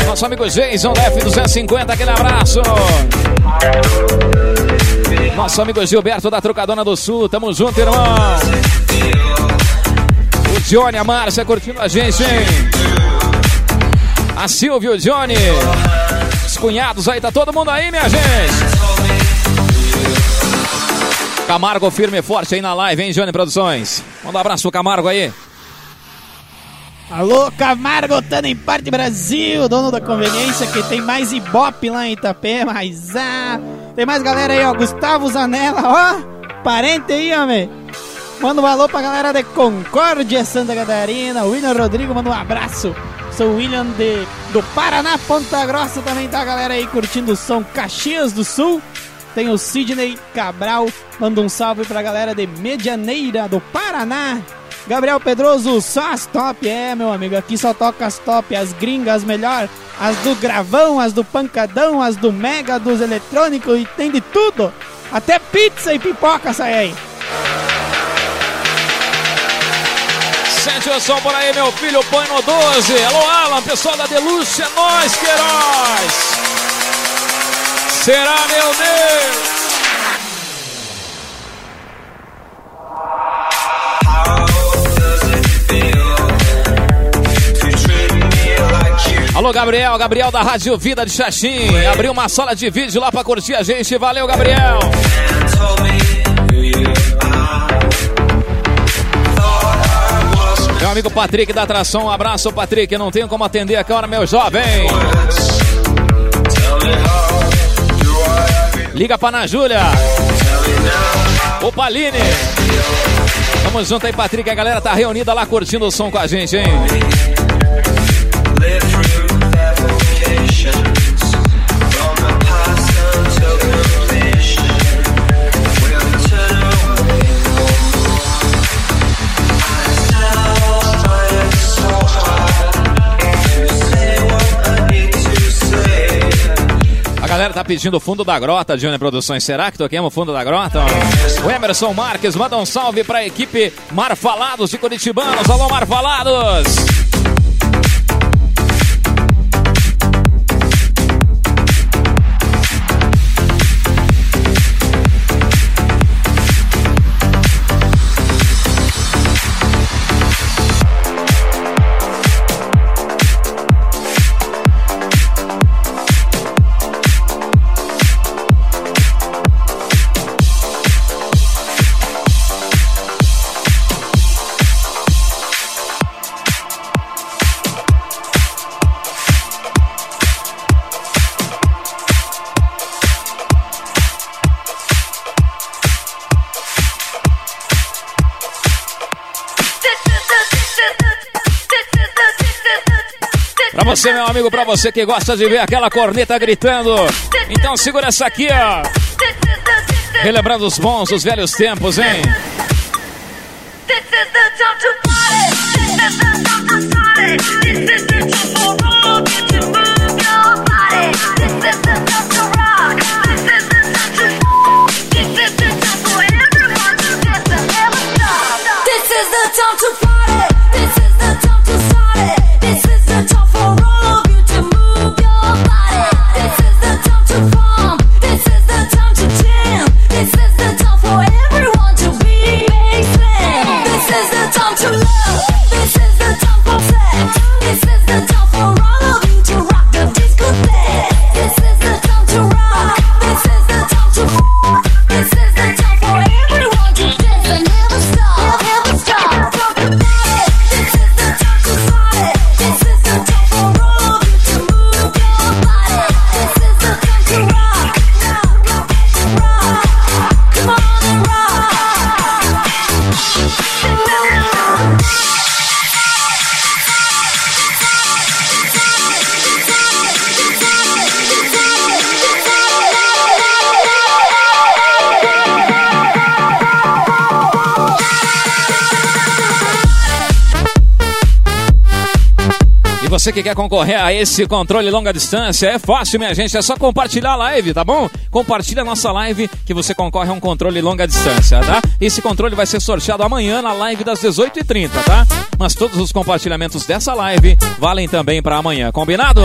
Nosso amigo Jason da F250, aquele abraço. Nosso amigo Gilberto da Trocadona do Sul, tamo junto, irmão. O Johnny, a Márcia curtindo a gente, hein? A Silvia, o Johnny. Os cunhados aí, tá todo mundo aí, minha gente. Camargo firme e forte aí na live, hein, Johnny Produções? Manda um abraço pro Camargo aí. Alô, Camargo, tá em parte Brasil, dono da conveniência, que tem mais Ibope lá em Itapema, mas ah, tem mais galera aí, ó, Gustavo Zanella, ó, parente aí, homem. Manda um alô pra galera de Concórdia, Santa Catarina, William Rodrigo, manda um abraço. Sou William de, do Paraná, Ponta Grossa, também tá a galera aí curtindo o som Caxias do Sul. Tem o Sidney Cabral, manda um salve pra galera de Medianeira, do Paraná. Gabriel Pedroso, só as top, é meu amigo, aqui só toca as top, as gringas, as melhor, as do gravão, as do pancadão, as do mega, dos eletrônicos e tem de tudo. Até pizza e pipoca sai aí. Sente o som por aí, meu filho, põe no 12. Alô, Alan, pessoal da Deluxe, é nóis, Queiroz. Será, meu Deus? Alô, Gabriel, Gabriel da Rádio Vida de Xaxim. Abriu uma sala de vídeo lá pra curtir a gente. Valeu, Gabriel. Meu amigo Patrick da Atração, um abraço, Patrick. Não tenho como atender a câmera, meu jovem. Liga pra Ana Júlia. Ô, Paline. Tamo junto aí, Patrick. A galera tá reunida lá curtindo o som com a gente, hein? Galera tá pedindo o fundo da grota, Júnior Produções. Será que toquemos o fundo da grota? O Emerson Marques manda um salve pra equipe Marfalados de Curitibanos. Alô, Marfalados! Você, meu amigo, pra você que gosta de ver aquela corneta gritando. Então segura essa aqui, ó. Relembrando os bons, os velhos tempos, hein? This is the time to party. This is the time to party. This is você que quer concorrer a esse controle longa distância, é fácil, minha gente. É só compartilhar a live, tá bom? Compartilha a nossa live que você concorre a um controle longa distância, tá? Esse controle vai ser sorteado amanhã na live das 18h30, tá? Mas todos os compartilhamentos dessa live valem também para amanhã, combinado?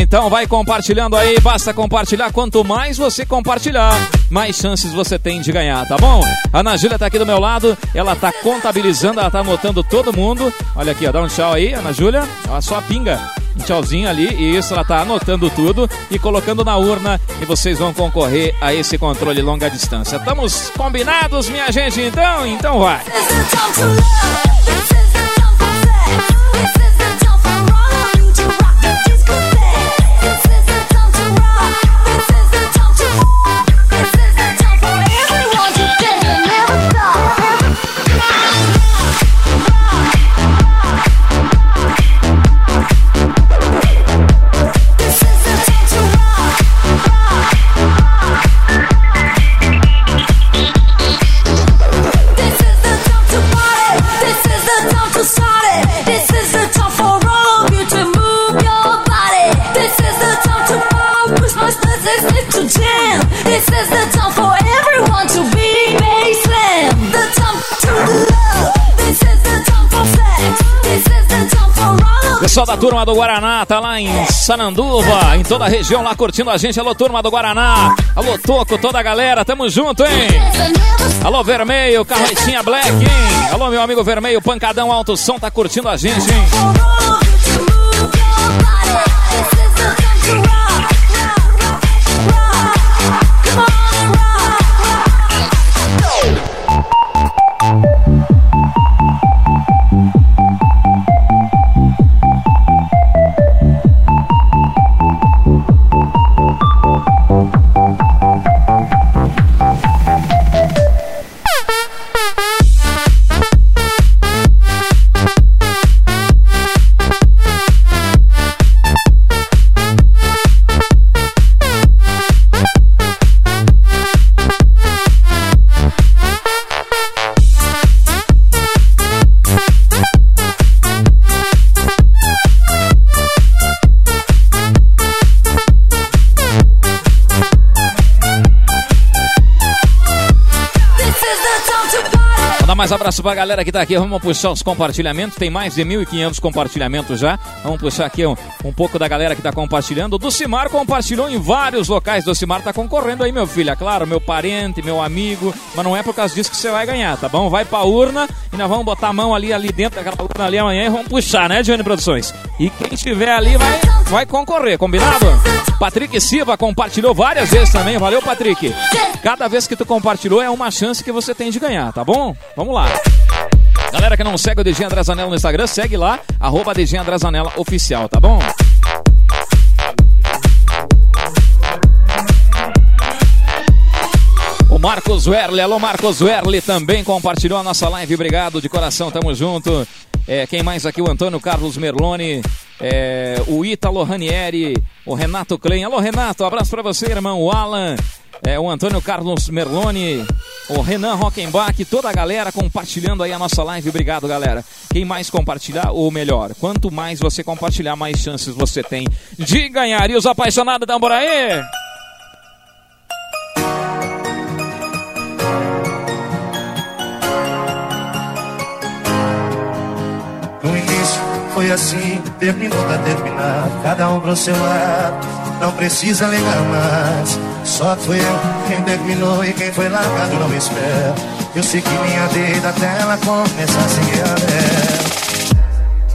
Então vai compartilhando aí, basta compartilhar. Quanto mais você compartilhar, mais chances você tem de ganhar, tá bom? A Ana Júlia tá aqui do meu lado, ela tá contabilizando, ela tá anotando todo mundo. Olha aqui, ó, dá um tchau aí, Ana Júlia. Olha só pinga. Um tchauzinho ali, isso, ela tá anotando tudo e colocando na urna e vocês vão concorrer a esse controle longa distância. Estamos combinados, minha gente? Então, então vai. Pessoal da turma do Guaraná tá lá em Sananduva, em toda a região lá curtindo a gente. Alô, turma do Guaraná. Alô, Toco, toda a galera. Tamo junto, hein? Alô, Vermelho, Carrocinha Black, hein? Alô, meu amigo Vermelho, Pancadão Alto Som tá curtindo a gente, hein? Mais abraço pra galera que tá aqui. Vamos puxar os compartilhamentos. Tem mais de 1.500 compartilhamentos já. Vamos puxar aqui um, um pouco da galera que tá compartilhando. O Docimar compartilhou em vários locais. O Docimar tá concorrendo aí, meu filho. É claro, meu parente, meu amigo. Mas não é por causa disso que você vai ganhar, tá bom? Vai pra urna e nós vamos botar a mão ali, ali dentro daquela urna ali amanhã e vamos puxar, né, Johnny Produções? E quem estiver ali vai, vai concorrer, combinado? Patrick Silva compartilhou várias vezes também. Valeu, Patrick. Cada vez que tu compartilhou é uma chance que você tem de ganhar, tá bom? Vamos lá. Galera que não segue o DG André no Instagram, segue lá, arroba DG Oficial, tá bom? O Marcos Werle, alô Marcos Werle também compartilhou a nossa live, obrigado de coração, tamo junto. É, quem mais aqui? O Antônio Carlos Merloni. é, o Ítalo Ranieri, o Renato Klein. Alô, Renato, abraço pra você, irmão. O Alan, é, o Antônio Carlos Merloni, o Renan Rockenbach, toda a galera compartilhando aí a nossa live. Obrigado, galera. Quem mais compartilhar, ou melhor, quanto mais você compartilhar, mais chances você tem de ganhar. E os apaixonados da Amboraí? No início foi assim, terminou, tá terminado. Cada um pro seu lado, não precisa ligar mais. Só fui eu quem terminou e quem foi largado não espera. Eu sei que minha vida até ela começa a seguir a.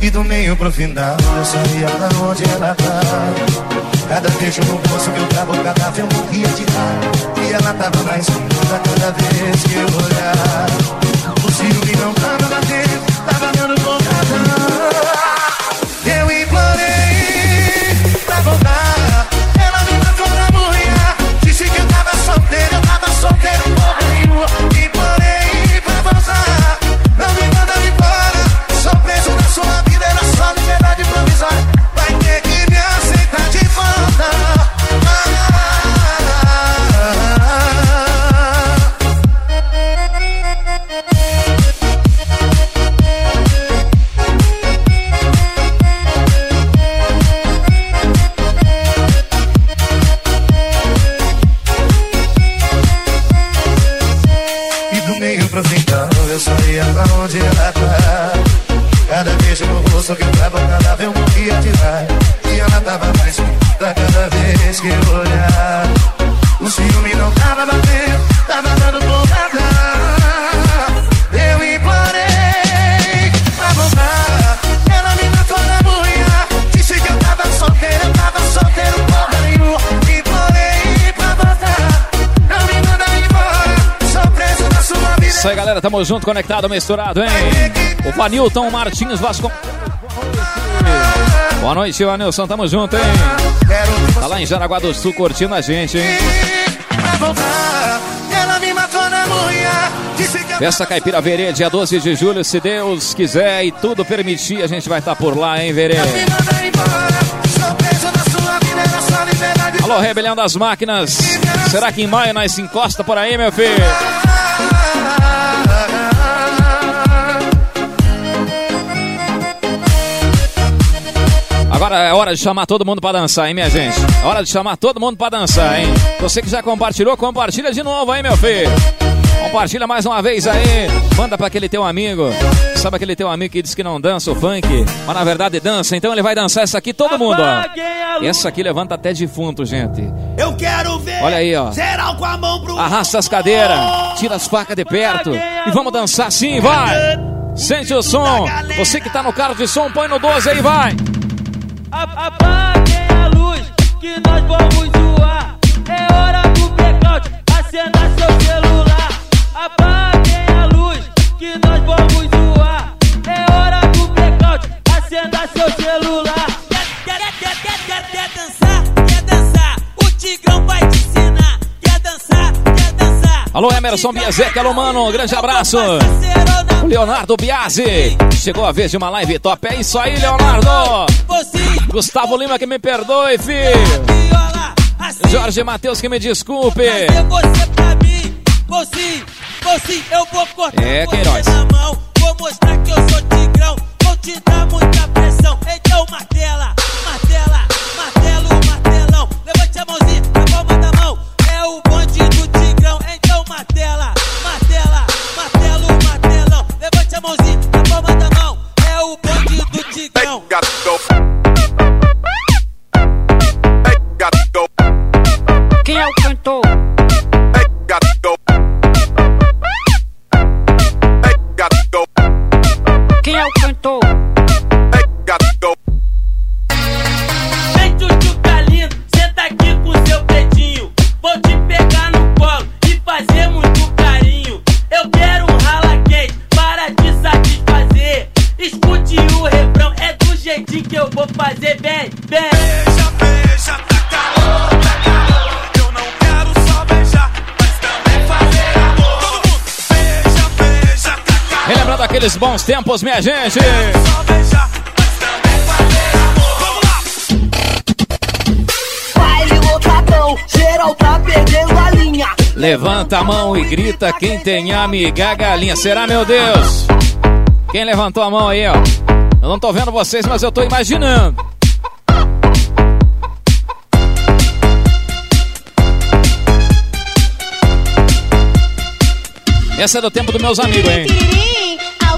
E do meio pro final eu sabia pra onde ela tava. Cada beijo no rosto que eu tava, cada eu morria de raiva. E ela tava mais linda cada vez que eu olhava. O ciúme não tava tava mais linda cada vez que eu olhava O ciúme não tava batendo, tava dando porrada. Eu implorei pra voltar. Ela me matou na mulher. Disse que eu tava solteiro, eu tava solteiro porra nenhuma. Implorei pra voltar. Não me manda embora. Sou preso na sua vida. Isso aí, galera. Tamo junto, conectado, misturado, hein? O Vanilton Martins Vasco. Boa noite, Vanilson. Tamo junto, hein? Tá lá em Jaraguá do Sul curtindo a gente, hein? Festa Caipira Verê, dia 12 de julho, se Deus quiser e tudo permitir, a gente vai estar por lá, hein, Verê? Alô, Rebelião das Máquinas. Será que em maio nós se encosta por aí, meu filho? Agora é hora de chamar todo mundo pra dançar, hein, minha gente? É hora de chamar todo mundo pra dançar, hein? Você que já compartilhou, compartilha de novo, hein, meu filho? Compartilha mais uma vez aí. Manda pra aquele teu amigo. Sabe aquele teu amigo que diz que não dança o funk, mas na verdade dança. Então ele vai dançar essa aqui, todo mundo, ó. Essa aqui levanta até defunto, gente. Eu quero ver. Olha aí, ó. Geral com a mão pro. Arrasta as cadeiras, tira as facas de perto e vamos dançar sim, vai! Sente o som. Você que tá no carro de som, põe no 12 aí, vai! Apaguem a luz que nós vamos zoar. É hora do blackout, acenda seu celular. Apaguem a luz que nós vamos zoar. É hora do blackout, acenda seu celular. Quer, quer, quer, quer, quer, quer dançar? Quer dançar? O Tigrão vai te Alô, Emerson Biazek, alô, mano, grande abraço. Leonardo Biasi, chegou a vez de uma live top. É isso aí, Leonardo. Gustavo Lima, que me perdoe, filho. Jorge Matheus, que me desculpe. É, Queiroz. vou mostrar que eu sou tigrão, vou te dar muita pressão, então martela, martela, martela, martela, martelo, martelão, levante a mãozinha, na palma da mão, é o bonde do tigrão. Quem é o cantor? aqueles bons tempos, minha gente. Geral tá perdendo a linha. Levanta a mão e grita quem tem amiga galinha. Será, meu Deus? Quem levantou a mão aí, ó? Eu não tô vendo vocês, mas eu tô imaginando. Essa é do tempo dos meus amigos, hein?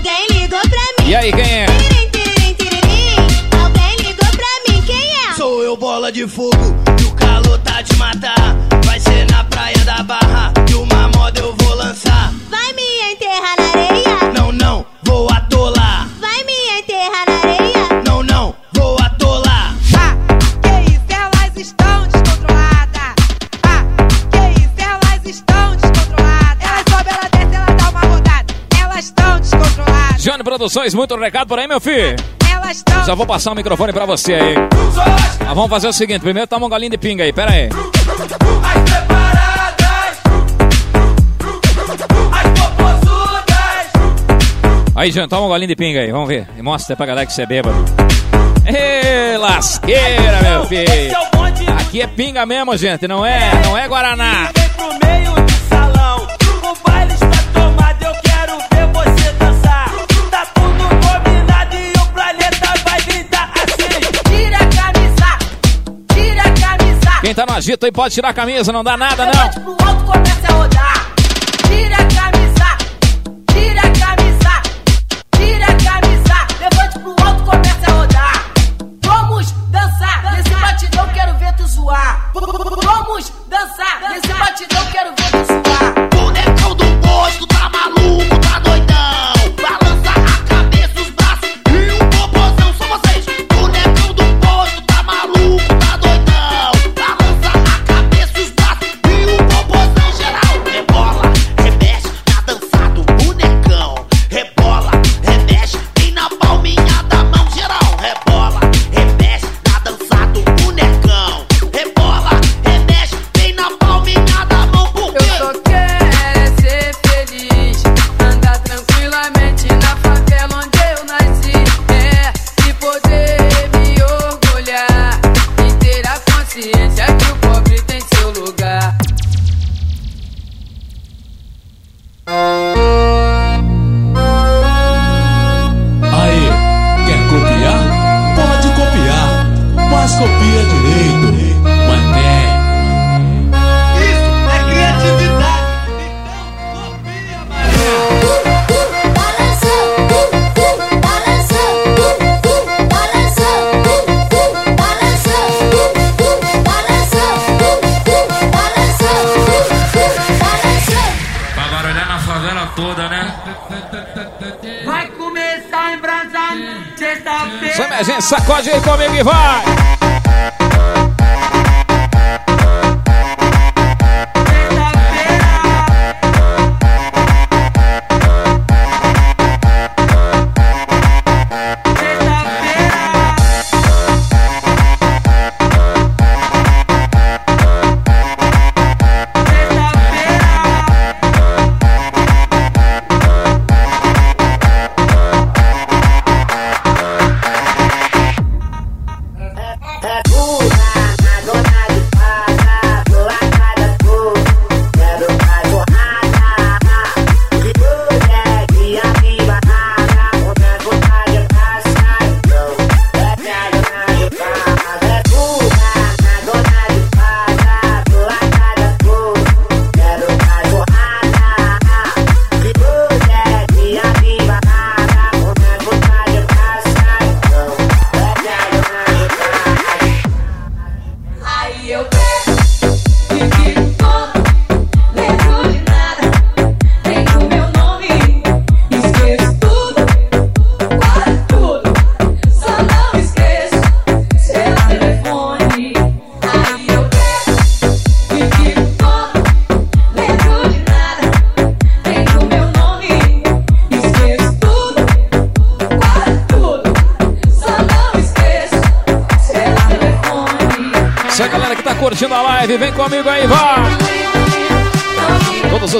Alguém ligou pra mim. E aí, quem é? Tiririm, tiririm, Alguém ligou pra mim. Quem é? Sou eu, bola de fogo, e o calor tá de matar. Vai ser na praia da barra, e uma moda eu vou lançar. Vai me enterrar na areia? Não, não, Produções, muito recado por aí, meu filho. Já vou passar o microfone pra você aí. Mas vamos fazer o seguinte: primeiro toma um golinho de pinga aí, pera aí. Aí, Johnny, toma um golinho de pinga aí, vamos ver. E mostra pra galera que você é bêbado. Ê, lasqueira, meu filho. Aqui é pinga mesmo, gente, não é, não é Guaraná. Quem tá no agito aí pode tirar a camisa, não dá nada, não. Pro alto começa a rodar. Tira a camisa, tira a camisa, tira a camisa. Levante pro alto começa a rodar. Vamos dançar nesse batidão, quero ver tu zoar. Vamos dançar nesse batidão, quero ver aí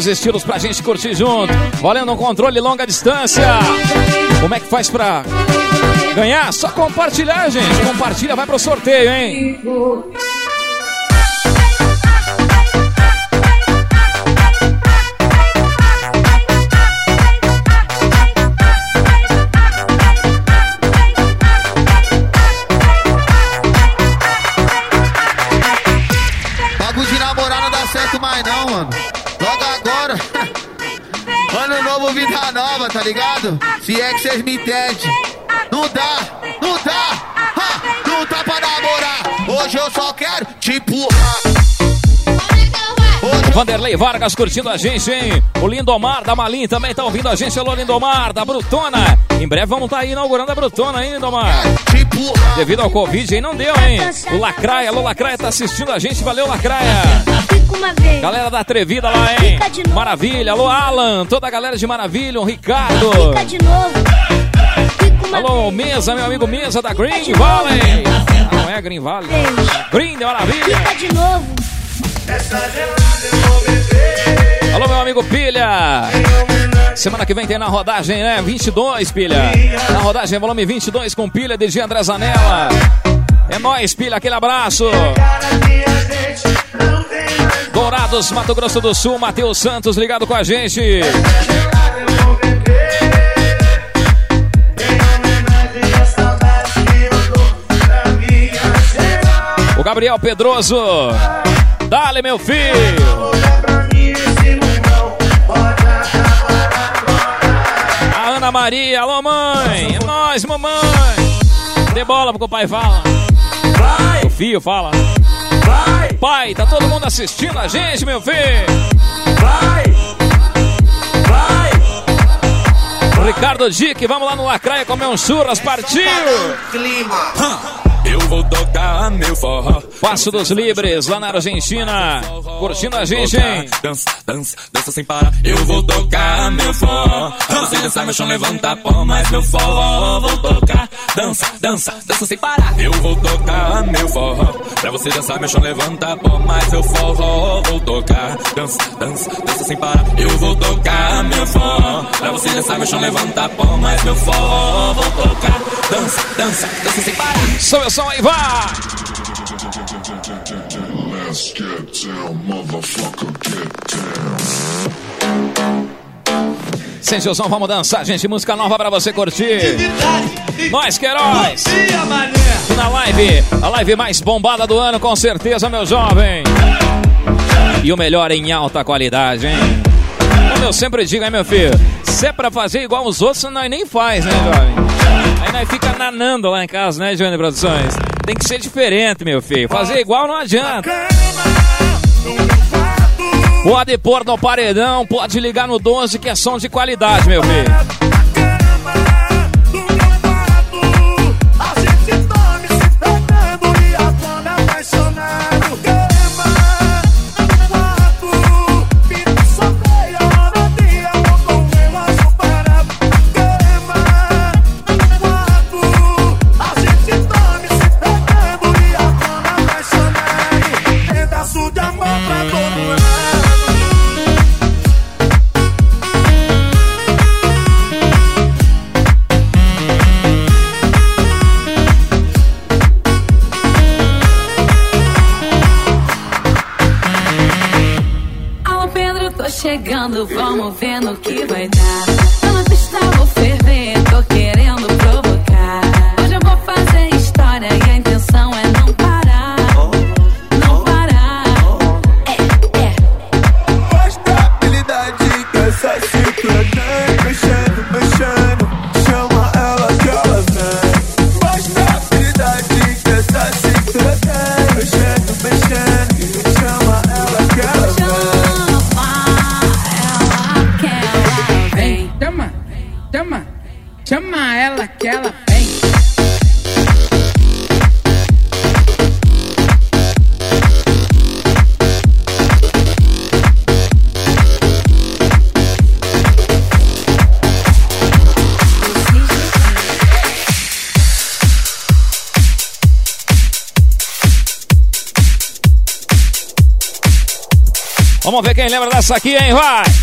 os estilos pra gente curtir junto. Valendo um controle longa distância. Como é que faz pra ganhar? Só compartilhar, gente. Compartilha, vai pro sorteio, hein? Tá ligado? Se é que vocês me entendem. Não dá, não dá, ha, não dá pra namorar. Hoje eu só quero te empurrar. Vanderlei Vargas curtindo a gente, hein? O Lindomar da Malim também tá ouvindo a gente. Alô, Lindomar da Brutona. Em breve vamos estar aí inaugurando a Brutona, hein, Lindomar? Devido ao Covid aí não deu, hein? O Lacraia, alô, Lacraia tá assistindo a gente. Valeu, Lacraia. Galera da Atrevida lá, hein? Maravilha. Alô, Alan. Toda a galera de Maravilha. O Ricardo. Alô, Mesa, meu amigo Mesa da Green Valley. Não é Green Valley. Green de Maravilha. de novo. Alô, meu amigo Pilha. Semana que vem tem na rodagem, né? 22, Pilha. Na rodagem, volume 22 com Pilha, DG André Zanella. É nóis, Pilha. Aquele abraço. Dourados, Mato Grosso do Sul. Matheus Santos ligado com a gente. O Gabriel Pedroso. Dale, meu filho. A Ana Maria. Alô, mãe. É nóis, mamãe. Dê bola pro pai fala. O filho fala. Pai, tá todo mundo assistindo a gente, meu filho. Ricardo Dick, vamos lá no Lacraia comer um churras, partiu! Eu vou tocar meu forró. Passo dos Libres, lá na Argentina. Curtindo a gente, hein? Dança, dança, dança sem parar. Eu vou tocar meu forró. Pra você dançar, meu chão levanta pó, mas meu forró vou tocar. Dança, dança, dança sem parar. Eu vou tocar meu forró. Pra você dançar, meu chão levanta pó, mas meu forró vou tocar. Dança, dança, dança sem parar. Eu vou tocar meu forró. Pra você dançar, meu chão levanta pó, mas meu forró vou tocar. Dança, dança, dança sem parar. Sobe o som aí, vai! Let's get down, motherfucker, get som, vamos dançar, gente. Música nova pra você curtir. Nós, Queiroz. Na live, a live mais bombada do ano, com certeza, meu jovem. E o melhor em alta qualidade, hein? Como eu sempre digo, hein, meu filho? Se é pra fazer igual os outros, nós nem faz, né, jovem? Aí nós fica nanando lá em casa, né, Johnny Produções? Tem que ser diferente, meu filho. Fazer igual não adianta. Pode pôr no paredão, pode ligar no 12, que é som de qualidade, meu filho. Quem lembra dessa aqui, hein? Vai!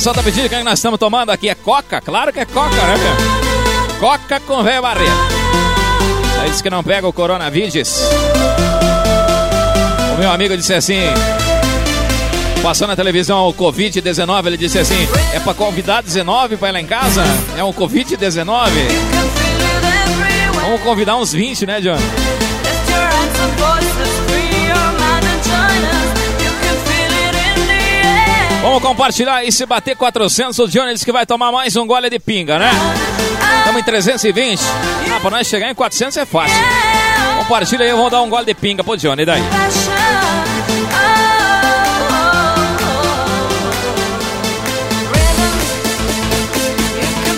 Pessoal tá pedindo o que é que nós estamos tomando aqui. É coca? Claro que é coca, né, meu? Coca com velho barreto. Aí disse que não pega o coronavírus. O meu amigo disse assim. Passou na televisão o Covid-19, ele disse assim: é pra convidar 19 pra ir lá em casa? É um Covid-19? Vamos convidar uns 20, né, John? Vamos compartilhar e se bater 400, o Johnny disse que vai tomar mais um gole de pinga, né? Estamos em 320. Ah, pra nós chegar em 400 é fácil. Compartilha aí, vamos dar um gole de pinga pro Johnny, daí.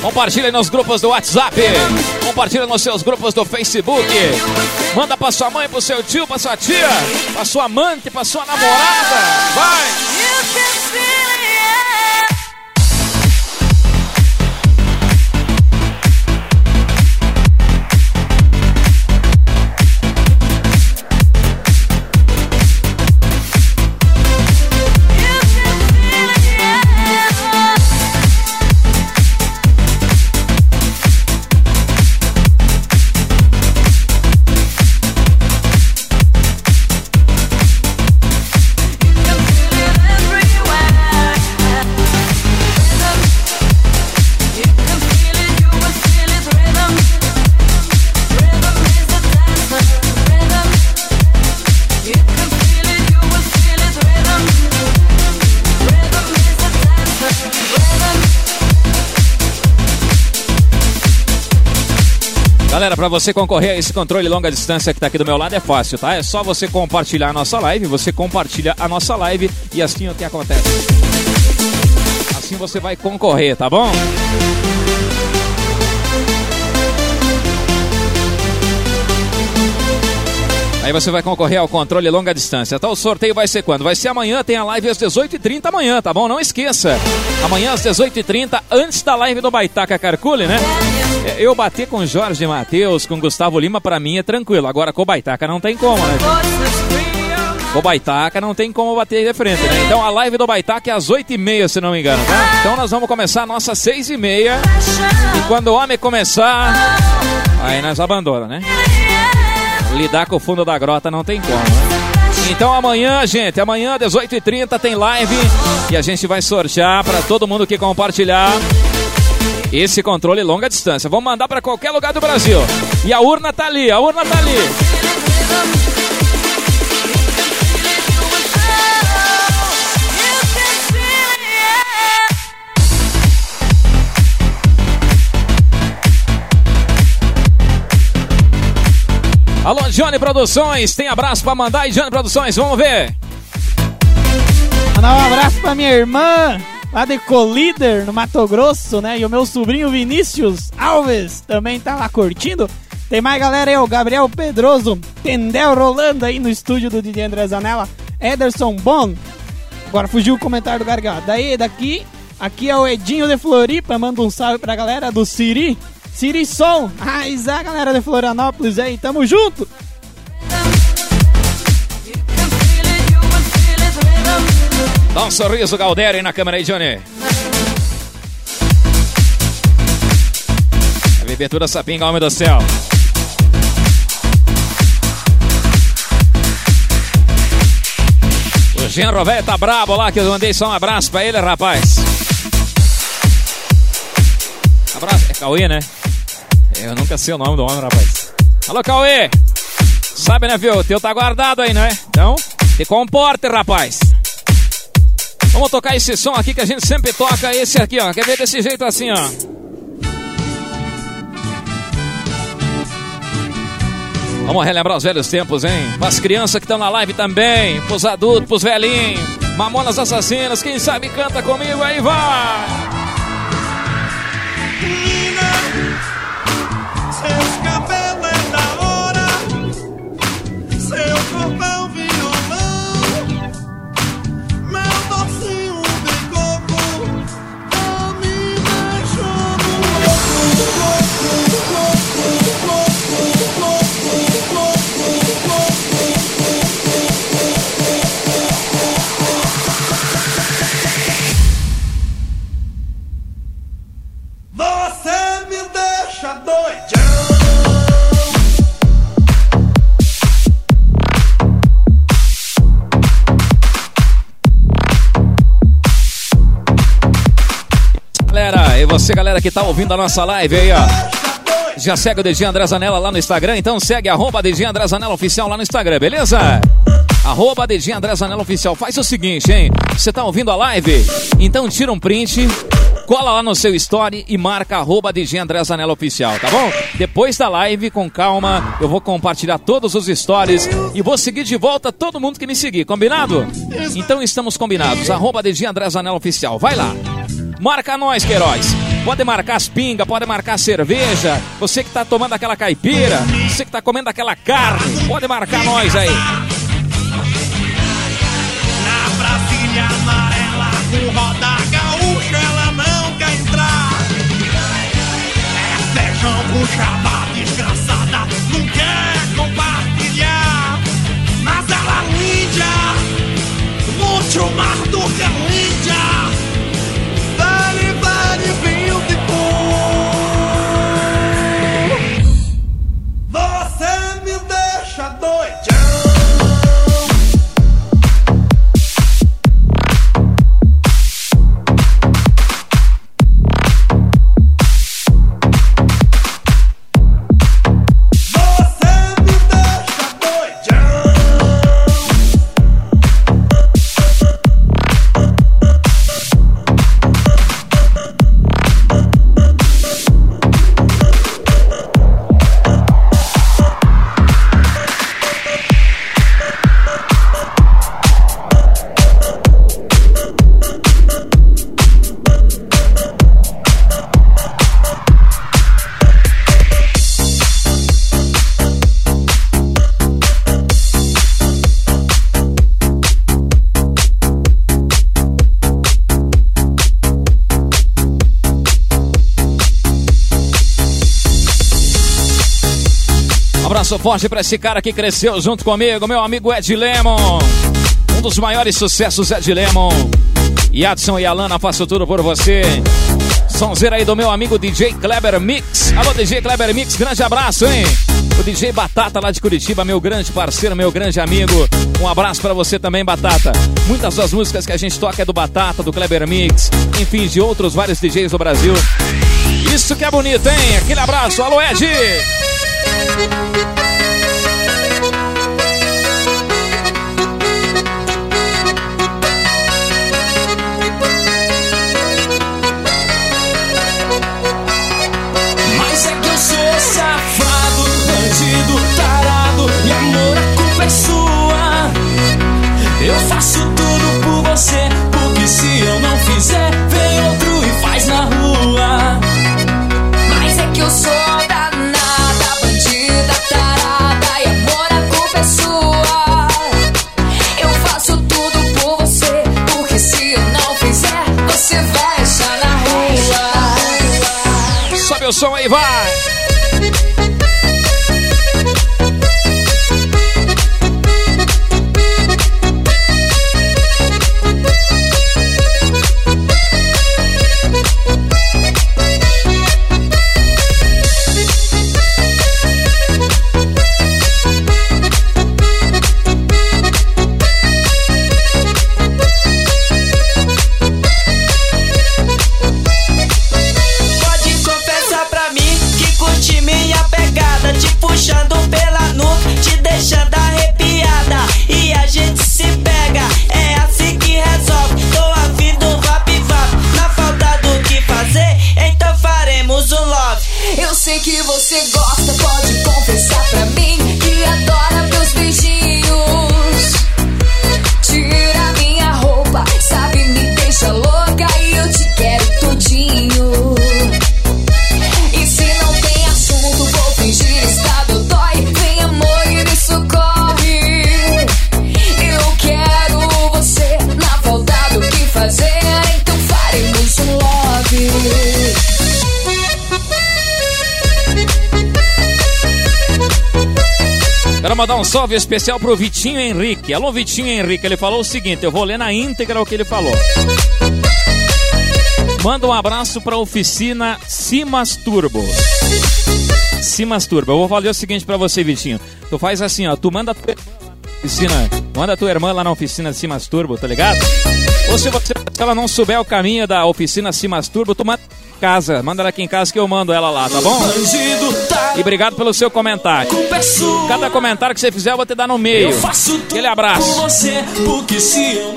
Compartilha nos grupos do WhatsApp. Compartilha nos seus grupos do Facebook. Manda pra sua mãe, pro seu tio, pra sua tia, pra sua amante, pra sua namorada. Vai! Para você concorrer a esse controle longa distância que tá aqui do meu lado é fácil, tá? É só você compartilhar a nossa live, você compartilha a nossa live e assim o que acontece. Assim você vai concorrer, tá bom? Aí você vai concorrer ao controle longa distância. Tá? O sorteio vai ser quando? Vai ser amanhã, tem a live às 18h30 amanhã, tá bom? Não esqueça. Amanhã às 18h30, antes da live do Baitaca Carcule, né? É, Eu bater com Jorge Matheus, com Gustavo Lima, pra mim é tranquilo. Agora com o Baitaca não tem como, né? O Baitaca não tem como bater de frente, né? Então a live do Baitaca é às 8h30, se não me engano, tá? Então nós vamos começar a nossa 6h30. E quando o homem começar, aí nós abandona, né? Lidar com o fundo da grota não tem como, né? Então amanhã, gente, amanhã, 18h30, tem live e a gente vai sortear para todo mundo que compartilhar esse controle longa distância. Vamos mandar para qualquer lugar do Brasil. E a urna tá ali, a urna tá ali. Alô, Johnny Produções, tem abraço pra mandar aí, Johnny Produções, vamos ver. Mandar um abraço pra minha irmã, lá de Colíder, no Mato Grosso, né? E o meu sobrinho Vinícius Alves também tá lá curtindo. Tem mais galera aí, o Gabriel Pedroso, Tendel rolando aí no estúdio do DJ André Zanella, Ederson Bon. Agora fugiu o comentário do Gargalo. Daí, daqui, aqui é o Edinho de Floripa, manda um salve pra galera do Siri. Siri Som, raiz a galera de Florianópolis aí, tamo junto! Dá um sorriso, Galdério, aí na câmera aí, Johnny. Vai beber toda essa pinga, homem do céu. O Genro velho tá brabo lá, que eu mandei só um abraço pra ele, rapaz. Abraço. É Cauê, né? Eu nunca sei o nome do homem, rapaz. Alô, Cauê! Sabe, né, viu? O teu tá guardado aí, né? Então, te comporte, rapaz. Vamos tocar esse som aqui que a gente sempre toca. Esse aqui, ó. Quer ver desse jeito assim, ó. Vamos relembrar os velhos tempos, hein? Para as crianças que estão na live também, pros adultos, pros velhinhos, Mamonas Assassinas, quem sabe canta comigo aí, vai! Seus cabelos bicha doidão. Galera, e você, galera que tá ouvindo a nossa live aí, ó. Já segue o DG André Zanella lá no Instagram, então segue arroba DG André Zanella Oficial lá no Instagram, beleza? Arroba DG André Zanella Oficial. Faz o seguinte, hein? Você tá ouvindo a live? Então tira um print cola lá no seu story e marca arroba DJ André Zanella Oficial, tá bom? Depois da live, com calma, eu vou compartilhar todos os stories e vou seguir de volta todo mundo que me seguir, combinado? Então estamos combinados, arroba DJ André Zanella Oficial. Vai lá. Marca nós, Queiroz. Pode marcar as pingas, pode marcar a cerveja. Você que tá tomando aquela caipira, você que tá comendo aquela carne, pode marcar nós aí. Na Brasília amarela, com roda Feijão com chapa desgraçada, não quer compartilhar. Mas ela linda, muito mais do forte pra esse cara que cresceu junto comigo, meu amigo Ed Lemon. Um dos maiores sucessos, Ed Lemon. Yadson e Alana, faço tudo por você. Sonzeira aí do meu amigo DJ Kleber Mix. Alô, DJ Kleber Mix, grande abraço, hein? O DJ Batata lá de Curitiba, meu grande parceiro, meu grande amigo. Um abraço pra você também, Batata. Muitas das músicas que a gente toca é do Batata, do Kleber Mix, enfim, de outros vários DJs do Brasil. Isso que é bonito, hein? Aquele abraço. Alô, Ed! Faço tudo por você Porque se eu não fizer Vem outro e faz na rua. Mas é que eu sou danada, bandida, tarada E amor, a culpa é Eu faço tudo por você Porque se eu não fizer Você vai achar na rua. Sobe o som aí, vai! Mandar um salve especial pro Vitinho Henrique. Alô, Vitinho Henrique. Ele falou o seguinte: eu vou ler na íntegra o que ele falou. Manda um abraço pra oficina Simas Turbo. Simas Turbo. Eu vou fazer o seguinte pra você, Vitinho. Tu faz assim, ó. Tu manda tua irmã lá na oficina. Manda tua irmã lá na oficina Simas Turbo, tá ligado? Ou se, você, se ela não souber o caminho da oficina Se Masturba, tu manda casa. Manda ela aqui em casa que eu mando ela lá, tá bom? E obrigado pelo seu comentário. Cada comentário que você fizer eu vou te dar no meio. Aquele abraço.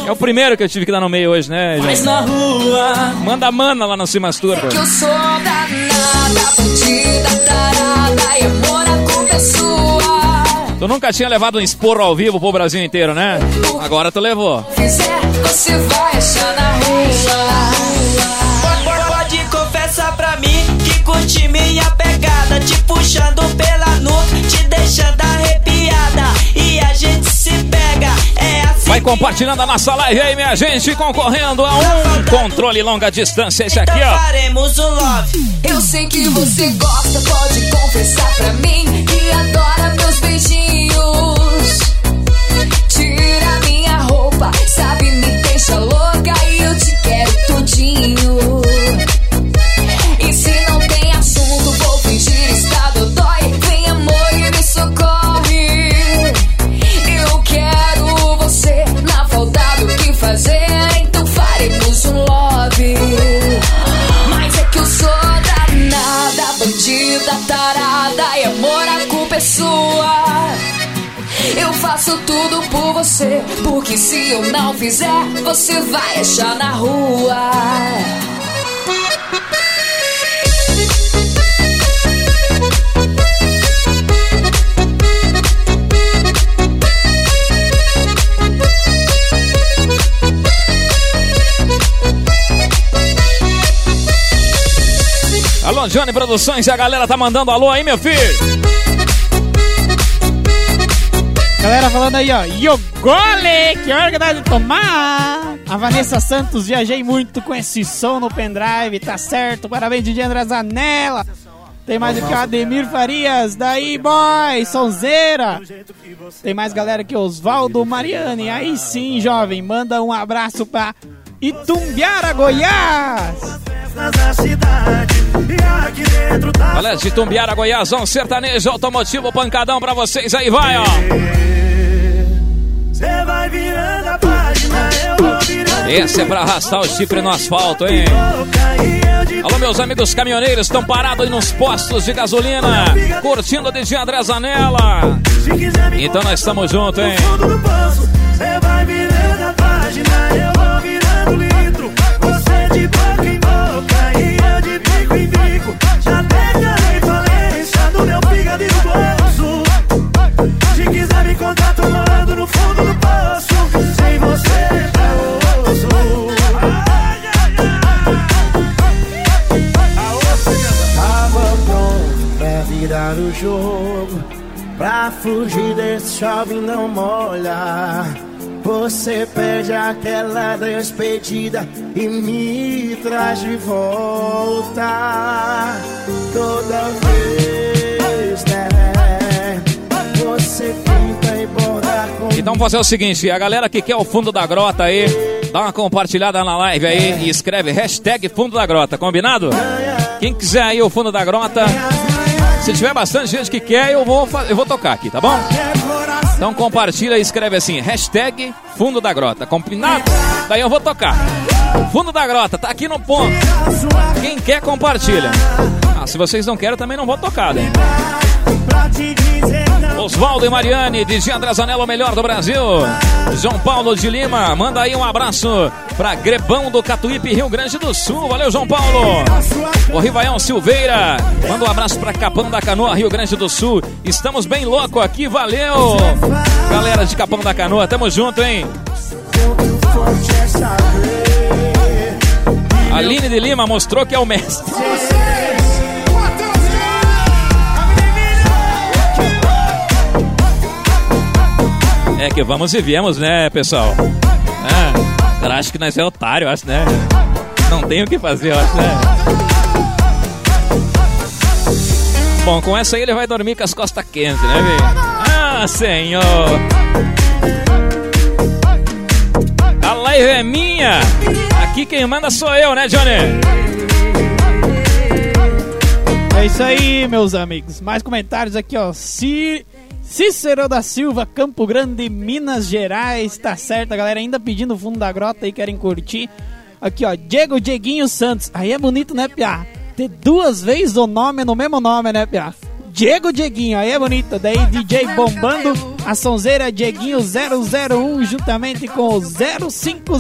É o primeiro que eu tive que dar no meio hoje, né, Mas gente? na rua Manda a mana lá no Se Masturba. Que eu sou danada, bandida, tarada amor, a culpa sua. Tu nunca tinha levado um esporro ao vivo pro Brasil inteiro, né? Agora tu levou. Fizer, você vai achar na rua. Pode confessar pra mim que curte minha pegada, te puxando pela nuca, te deixando arrepiada. E a gente se pega, é assim. Vai compartilhando a nossa live aí, minha gente, concorrendo a um controle longa distância. Esse aqui, ó. Faremos um love. Eu sei que você gosta, pode confessar pra mim que adora meus beijinhos. Tira minha roupa, sabe, me deixa louca e eu te quero tudinho. Tudo por você, porque se eu não fizer, você vai achar na rua. Alô, Johnny Produções, a galera tá mandando alô aí, meu filho. Galera falando aí, ó. Yogole, que hora que dá de tomar? A Vanessa Santos, viajei muito com esse som no pendrive, tá certo? Parabéns, DJ André Zanella. Tem mais aqui o Ademir Farias, daí boy, sonzeira. Tem mais galera aqui, Osvaldo Mariani. Aí sim, jovem, manda um abraço pra Itumbiara, Goiás. Galera de Tumbiara, Goiás, um sertanejo automotivo pancadão pra vocês aí, vai, ó. Cê vai virando a página, eu vou virando. Esse é pra arrastar o chifre no asfalto, hein? Alô, meus amigos caminhoneiros, estão parados aí nos postos de gasolina, curtindo a DJ André Zanella. Então nós estamos juntos, hein? Cê vai virando a página, eu o jogo. Pra fugir desse chove não molha. Você pede aquela despedida E me traz de volta. Toda vez, né? Você pinta e borda com Então fazer o seguinte, a galera que quer o fundo da grota aí, dá uma compartilhada na live aí e escreve hashtag fundo da grota, combinado? Quem quiser aí o fundo da grota, se tiver bastante gente que quer, eu vou, eu vou tocar aqui, tá bom? Então compartilha e escreve assim, hashtag fundo da grota, combinado? Daí eu vou tocar. Fundo da grota, tá aqui no ponto. Quem quer, compartilha. Ah, se vocês não querem, eu também não vou tocar, né? Oswaldo e Mariane, DJ André Zanella, o melhor do Brasil. João Paulo de Lima, manda aí um abraço pra Grebão do Catuípe, Rio Grande do Sul. Valeu, João Paulo. O Rivaião Silveira, manda um abraço pra Capão da Canoa, Rio Grande do Sul. Estamos bem louco aqui, valeu. Galera de Capão da Canoa, tamo junto, hein? Aline de Lima mostrou que é o mestre. É que vamos e viemos, né, pessoal? É, cara, acho que nós é otário, acho, né? Não tem o que fazer, eu acho, né? Bom, com essa aí ele vai dormir com as costas quentes, né, velho? Ah, senhor! A live é minha! Aqui quem manda sou eu, né, Johnny? É isso aí, meus amigos. Mais comentários aqui, ó. Ci- Cícero da Silva, Campo Grande, Minas Gerais. Tá certo, a galera ainda pedindo o fundo da grota aí, querem curtir. Aqui, ó, Diego Dieguinho Santos. Aí é bonito, né, Piá? Ter duas vezes o nome no mesmo nome, né, Piá? Diego Dieguinho, aí é bonito. Daí DJ bombando, a sonzeira Dieguinho 001, juntamente com o 050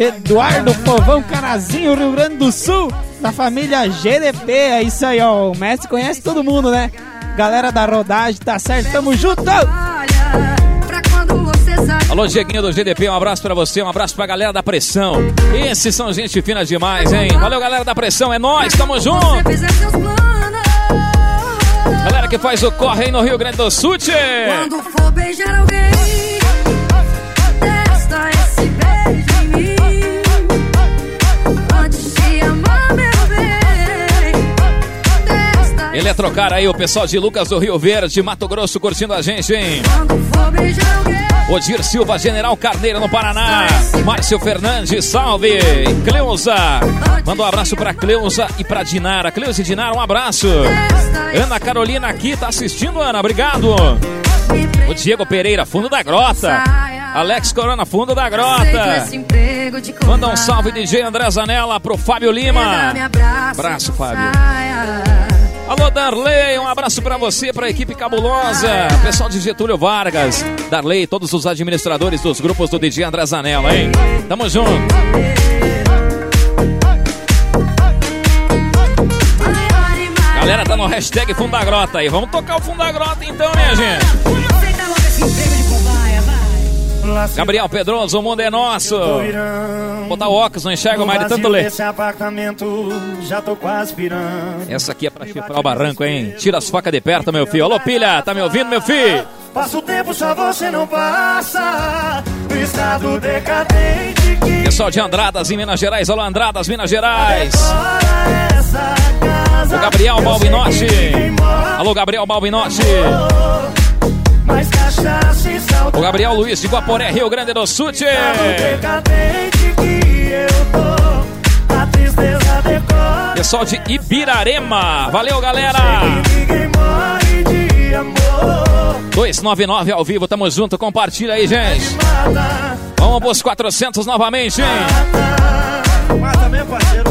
Eduardo Povão Carazinho, Rio Grande do Sul, da família GDP. É isso aí, ó. O mestre conhece todo mundo, né? Galera da rodagem, tá certo? Tamo junto! Alô, Dieguinho do GDP, um abraço pra você, um abraço pra galera da pressão. Esses são gente fina demais, hein? Valeu, galera da pressão, é nós, tamo junto! Galera que faz o corre aí no Rio Grande do Sul, tchê. Quando for beijar alguém, Eletrocar aí o pessoal de Lucas do Rio Verde, Mato Grosso, curtindo a gente, hein? Odir Silva, General Carneiro no Paraná. Márcio Fernandes, salve. Cleusa. Manda um abraço pra Cleusa e pra Dinara. Cleusa e Dinara, um abraço. Ana Carolina aqui, tá assistindo, Ana? Obrigado. O Diego Pereira, fundo da grota. Alex Corona, fundo da grota. Manda um salve DJ André Zanella pro Fábio Lima. Abraço, Fábio. Alô, Darley, um abraço pra você, pra equipe cabulosa. Pessoal de Getúlio Vargas. Darley, todos os administradores dos grupos do DJ André Zanella, hein? Tamo junto. Galera tá no hashtag Fundo da Grota aí. Vamos tocar o Fundo da Grota então, minha gente. Gabriel Pedroso, o mundo é nosso. Botar o óculos, não enxerga mais de tanto ler. Essa aqui é pra chifrar o barranco, hein? Tira as facas de perto, meu filho. Alô, pilha, tá me ouvindo, meu filho? Passa o tempo, só você não passa. No estado decadente que Pessoal de Andradas, em Minas Gerais. Alô, Andradas, Minas Gerais. O Gabriel Balbinotti. Alô, Gabriel Balbinotti. Cachaça e. O Gabriel Luiz de Guaporé, Rio Grande do Sul. tchê. decadente que eu tô. A tristeza decora. Pessoal de Ibirarema. Valeu, galera. Ninguém morre de amor. 299 ao vivo, tamo junto. Compartilha aí, gente. Mata, Vamos pros 400 novamente, hein? mata meu parceiro.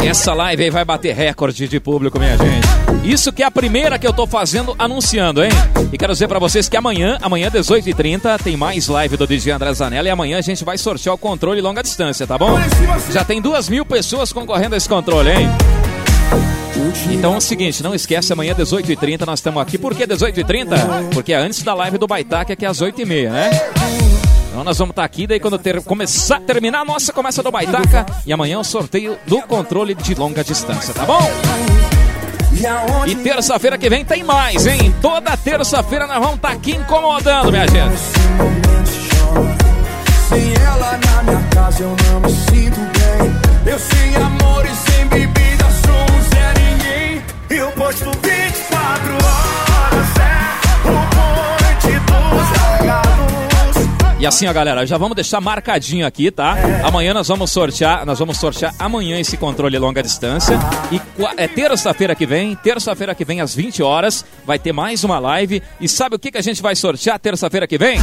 Essa live aí vai bater recorde de público, minha gente. Isso que é a primeira que eu tô fazendo anunciando, hein? E quero dizer pra vocês que amanhã, amanhã 18h30, tem mais live do DJ André Zanella e amanhã a gente vai sortear o controle longa distância, tá bom? Já tem duas mil pessoas concorrendo a esse controle, hein? Então é o seguinte, não esquece, amanhã 18h30 nós estamos aqui. Por que 18h30? Porque é antes da live do Baitaca, que é às 8h30, né? Então nós vamos estar aqui, daí quando ter, começar, terminar a nossa, começa do Baitaca. E amanhã o sorteio do controle de longa distância, tá bom? E terça-feira que vem tem mais, hein? Toda terça-feira nós vamos estar aqui incomodando, minha gente. Sem ela na minha casa eu não me sinto bem. Eu sem amor e sem bebida sou um Zé Ninguém. Eu posto E assim, ó, galera, já vamos deixar marcadinho aqui, tá? Amanhã nós vamos sortear, nós vamos sortear amanhã esse controle longa distância. E é terça-feira que vem, terça-feira que vem às 20 horas, vai ter mais uma live. E sabe o que, que a gente vai sortear terça-feira que vem?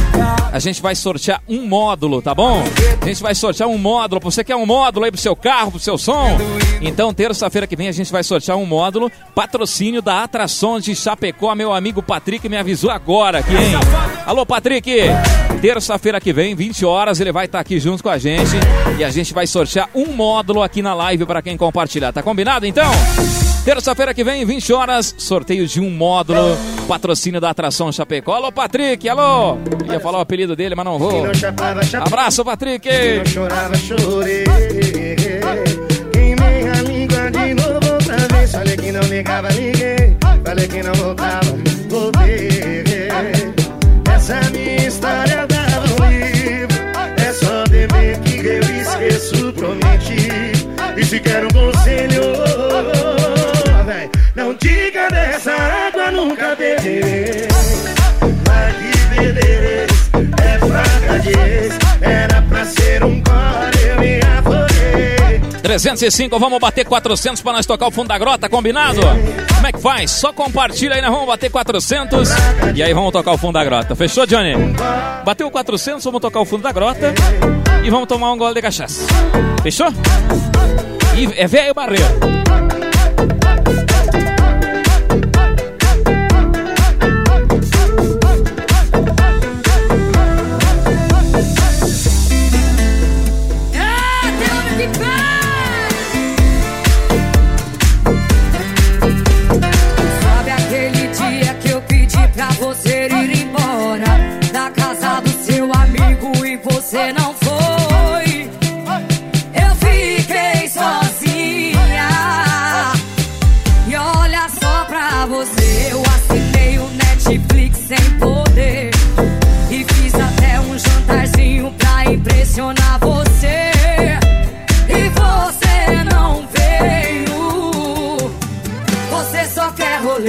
A gente vai sortear um módulo, tá bom? A gente vai sortear um módulo. Você quer um módulo aí pro seu carro, pro seu som? Então, terça-feira que vem a gente vai sortear um módulo, patrocínio da Atração de Chapecó. Meu amigo Patrick me avisou agora aqui, hein? Alô, Patrick! Terça-feira que vem, 20 horas, ele vai estar aqui junto com a gente e a gente vai sortear um módulo aqui na live para quem compartilhar. Tá combinado então? Terça-feira que vem, 20 horas, sorteio de um módulo, patrocínio da Atração Chapecó. Alô, Patrick, alô! Ia falar o apelido dele, mas não vou. Abraço, Patrick! Não chorava, chorei. Língua de novo outra vez. Falei que não ligava, liguei. Falei que não voltava, voltei. E se quer um conselho, véi, não diga dessa água, nunca beberei. Vai que bebereis, é fraca de ex. Era pra ser um core, eu me afoguei. 305, vamos bater 400 para nós tocar o fundo da grota, combinado? Como é que faz? Só compartilha aí, nós vamos bater 400 e aí vamos tocar o fundo da grota. Fechou, Johnny? Bateu 400, vamos tocar o fundo da grota e vamos tomar um gole de cachaça. Fechou? E é velho barreiro.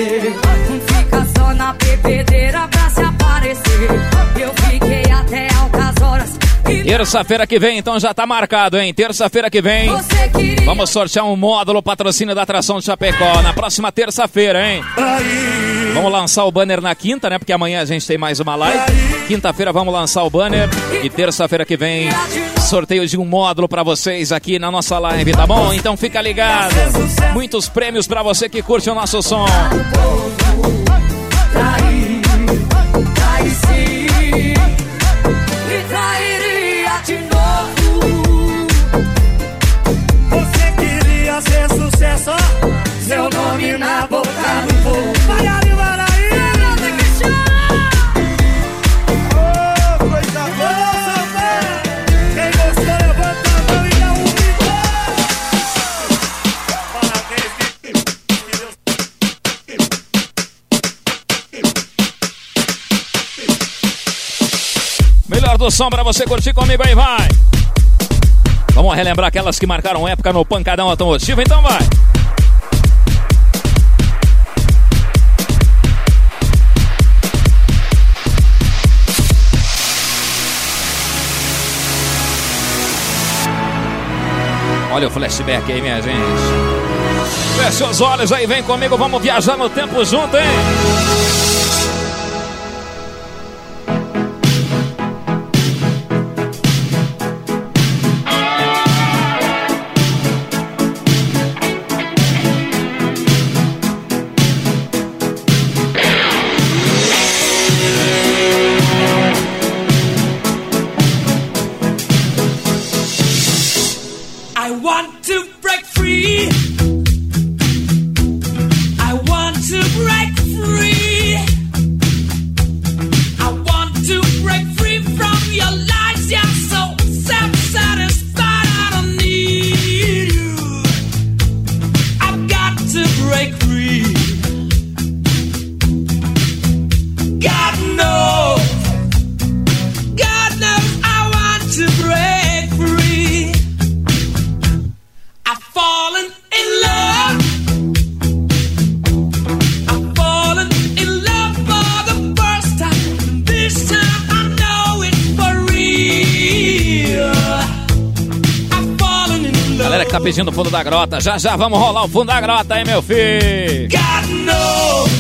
Não fica só na bebedeira Terça-feira que vem, então já tá marcado, hein? Terça-feira que vem. queria. Vamos sortear um módulo patrocínio da atração de Chapecó na próxima terça-feira, hein? Vamos lançar o banner na quinta, né? Porque amanhã a gente tem mais uma live. Quinta-feira vamos lançar o banner e terça-feira que vem sorteio de um módulo pra vocês aqui na nossa live, tá bom? Então fica ligado. Muitos prêmios pra você que curte o nosso som. Trair, trair sim, sucesso, seu nome na boca do povo. Vai ali, vai aí. Ô, coisa boa. Quem gostou, levanta a mão e dá um Melhor do som pra você curtir comigo aí, vai. Vamos relembrar aquelas que marcaram época no pancadão automotivo, então vai. Olha o flashback aí, minha gente. Feche os olhos aí, vem comigo, vamos viajar no tempo junto, hein? Pedindo o fundo da grota, já já vamos rolar o fundo da grota aí, meu filho. God.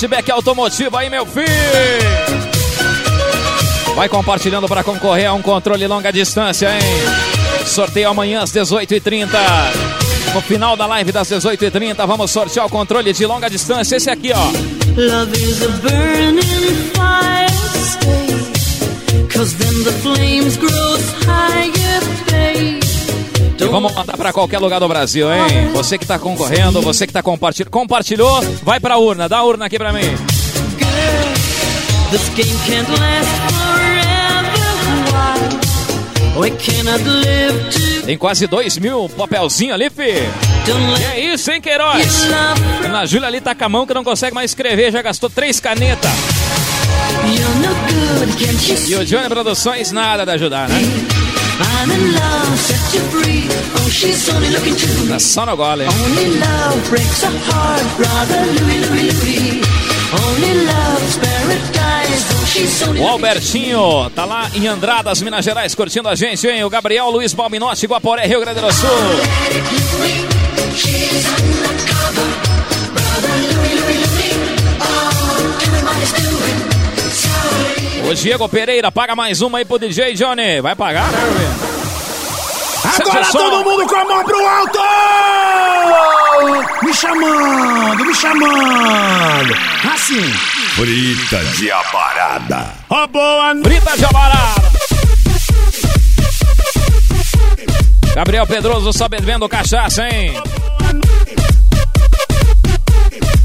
No flashback automotivo aí, meu filho. Vai compartilhando para concorrer a um controle longa distância, hein? Sorteio amanhã às 18h30. No final da live das 18h30, vamos sortear o controle de longa distância. Esse aqui, ó. Love is a burning fire, stay. Cause then the flames grow higher. E vamos mandar para qualquer lugar do Brasil, hein? Você que tá concorrendo, você que tá compartilhando. Compartilhou, vai pra urna. Dá a urna aqui pra mim. This game can't last forever. We cannot live to Tem quase dois mil papelzinho ali, fi. E é isso, hein, Queiroz? A Júlia ali tá com a mão que não consegue mais escrever, já gastou três canetas. E o Johnny Produções nada de ajudar, né? Only. Tá só no gole, hein? Only love breaks a heart, brother Louie, Louie, Louie. Only love's paradise. Oh, O Albertinho tá lá em Andradas, Minas Gerais, curtindo a gente, hein? O Gabriel Luiz Balminotti, Guaporé, Rio Grande do Sul. O Diego Pereira, paga mais uma aí pro DJ Johnny. Vai pagar, né, meu filho? Agora todo mundo com a mão pro alto! Me chamando, me chamando. Assim. Brita de aparada. Ó, boa Brita de Amarada. Gabriel Pedroso só bebendo cachaça, hein?